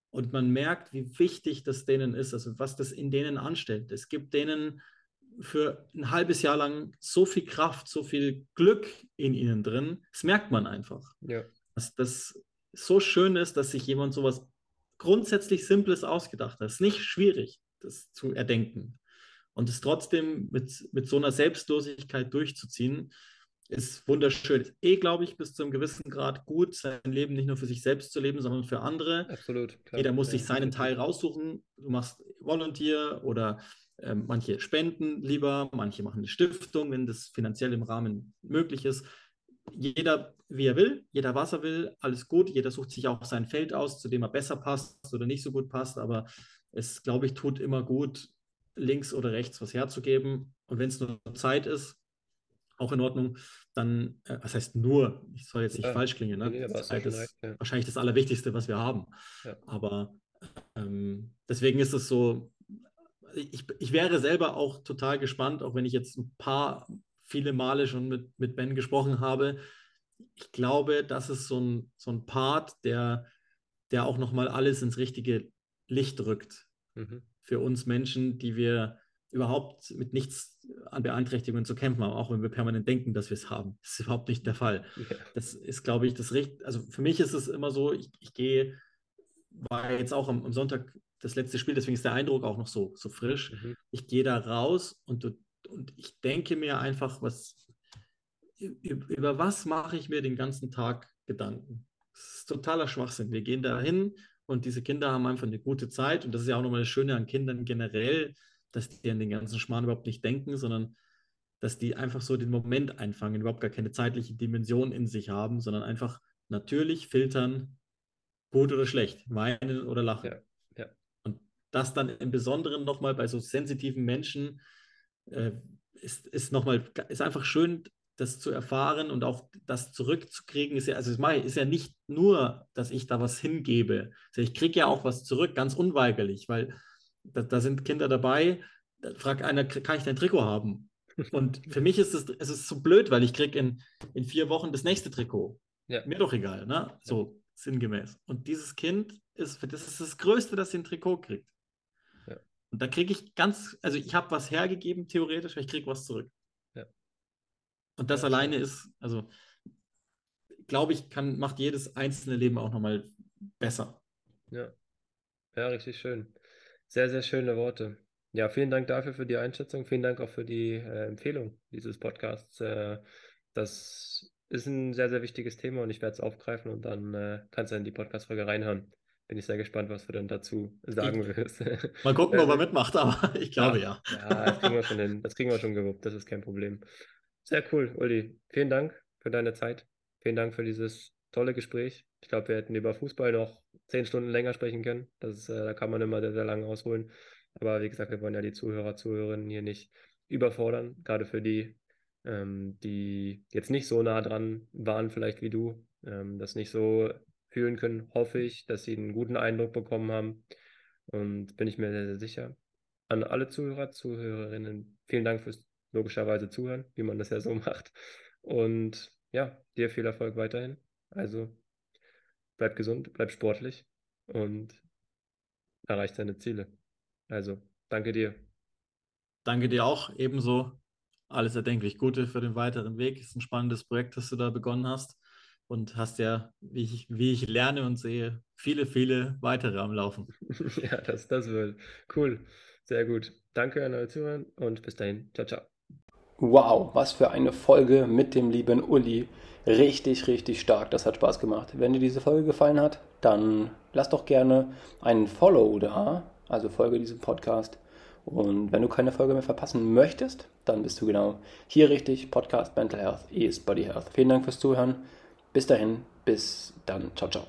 und man merkt, wie wichtig das denen ist, also was das in denen anstellt. Es gibt denen für ein halbes Jahr lang so viel Kraft, so viel Glück in ihnen drin. Das merkt man einfach. Ja. Dass das so schön ist, dass sich jemand sowas grundsätzlich Simples ausgedacht hat. Es ist nicht schwierig, das zu erdenken. Und es trotzdem mit, mit so einer Selbstlosigkeit durchzuziehen, ist wunderschön. Ist eh, glaube ich, bis zu einem gewissen Grad gut, sein Leben nicht nur für sich selbst zu leben, sondern für andere. Absolut. Klar. Jeder muss sich seinen. Teil raussuchen. Du machst Volunteer oder ähm, manche spenden lieber, manche machen eine Stiftung, wenn das finanziell im Rahmen möglich ist. Jeder, wie er will, jeder, was er will, alles gut. Jeder sucht sich auch sein Feld aus, zu dem er besser passt oder nicht so gut passt. Aber es, glaube ich, tut immer gut, links oder rechts was herzugeben. Und wenn es nur Zeit ist, auch in Ordnung, dann, äh, was heißt nur, ich soll jetzt nicht Ja. falsch klingen, ne? Nee, Zeit ist recht, ja. wahrscheinlich das Allerwichtigste, was wir haben. Ja. Aber ähm, deswegen ist es so, ich, ich wäre selber auch total gespannt, auch wenn ich jetzt ein paar, viele Male schon mit, mit Ben gesprochen habe. Ich glaube, das ist so ein, so ein Part, der, der auch nochmal alles ins richtige Licht rückt Mhm. für uns Menschen, die wir überhaupt mit nichts an Beeinträchtigungen zu kämpfen haben, auch wenn wir permanent denken, dass wir es haben. Das ist überhaupt nicht der Fall. Ja. Das ist, glaube ich, das Recht. Also für mich ist es immer so, ich, ich gehe, war jetzt auch am, am Sonntag das letzte Spiel, deswegen ist der Eindruck auch noch so, so frisch. Mhm. Ich gehe da raus und, du- und ich denke mir einfach, was, über, was mache ich mir den ganzen Tag Gedanken? Das ist totaler Schwachsinn. Wir gehen da hin und diese Kinder haben einfach eine gute Zeit. Und das ist ja auch nochmal das Schöne an Kindern generell, dass die an den ganzen Schmarrn überhaupt nicht denken, sondern dass die einfach so den Moment einfangen, überhaupt gar keine zeitliche Dimension in sich haben, sondern einfach natürlich filtern, gut oder schlecht, weinen oder lachen. Ja, ja. Und das dann im Besonderen nochmal bei so sensitiven Menschen äh, ist, ist nochmal, ist einfach schön, das zu erfahren und auch das zurückzukriegen, ist ja, also ich- ist ja nicht nur, dass ich da was hingebe. Also ich kriege ja auch was zurück, ganz unweigerlich, weil da, da sind Kinder dabei, da fragt einer, kann ich dein Trikot haben? Und für mich ist es, es ist so blöd, weil ich kriege in, in vier Wochen das nächste Trikot. Ja. Mir doch egal, ne? So sinngemäß. Und dieses Kind ist, das ist das Größte, das ein Trikot kriegt. Und da kriege ich ganz, also ich habe was hergegeben, theoretisch, aber ich kriege was zurück. Ja. Und das Ja, alleine ist, also glaube ich, kann, macht jedes einzelne Leben auch nochmal besser. Ja. Ja, richtig schön. Sehr, sehr schöne Worte. Ja, vielen Dank dafür für die Einschätzung. Vielen Dank auch für die äh, Empfehlung dieses Podcasts. Äh, das ist ein sehr, sehr wichtiges Thema und ich werde es aufgreifen und dann äh, kannst du in die Podcast-Folge reinhören. Bin ich sehr gespannt, was du dann dazu sagen wirst. Mal gucken, ob er Sehr, mitmacht, aber ich glaube ja. Ja, das kriegen wir schon hin. Das kriegen wir schon gewuppt. Das ist kein Problem. Sehr cool, Uli. Vielen Dank für deine Zeit. Vielen Dank für dieses tolle Gespräch. Ich glaube, wir hätten über Fußball noch zehn Stunden länger sprechen können. Das ist, äh, da kann man immer sehr, sehr lange ausholen. Aber wie gesagt, wir wollen ja die Zuhörer, Zuhörerinnen hier nicht überfordern. Gerade für die, ähm, die jetzt nicht so nah dran waren, vielleicht wie du, ähm, das nicht so fühlen können, hoffe ich, dass sie einen guten Eindruck bekommen haben. Und bin ich mir sehr, sehr sicher. An alle Zuhörer, Zuhörerinnen, vielen Dank fürs logischerweise Zuhören, wie man das ja so macht. Und ja, dir viel Erfolg weiterhin. Also bleib gesund, bleib sportlich und erreich deine Ziele. Also Danke dir. Danke dir auch. Ebenso alles erdenklich Gute für den weiteren Weg. Ist ein spannendes Projekt, das du da begonnen hast und hast ja, wie ich, wie ich lerne und sehe, viele, viele weitere am Laufen. ja, das, das wird cool. Sehr gut. Danke an eure Zuhörer und bis dahin. Ciao, ciao. Wow, was für eine Folge mit dem lieben Uli. Richtig, richtig stark. Das hat Spaß gemacht. Wenn dir diese Folge gefallen hat, dann lass doch gerne einen Follow da. Also folge diesem Podcast. Und wenn du keine Folge mehr verpassen möchtest, dann bist du genau hier richtig. Podcast Mental Health is Body Health. Vielen Dank fürs Zuhören. Bis dahin, bis dann. Ciao, ciao.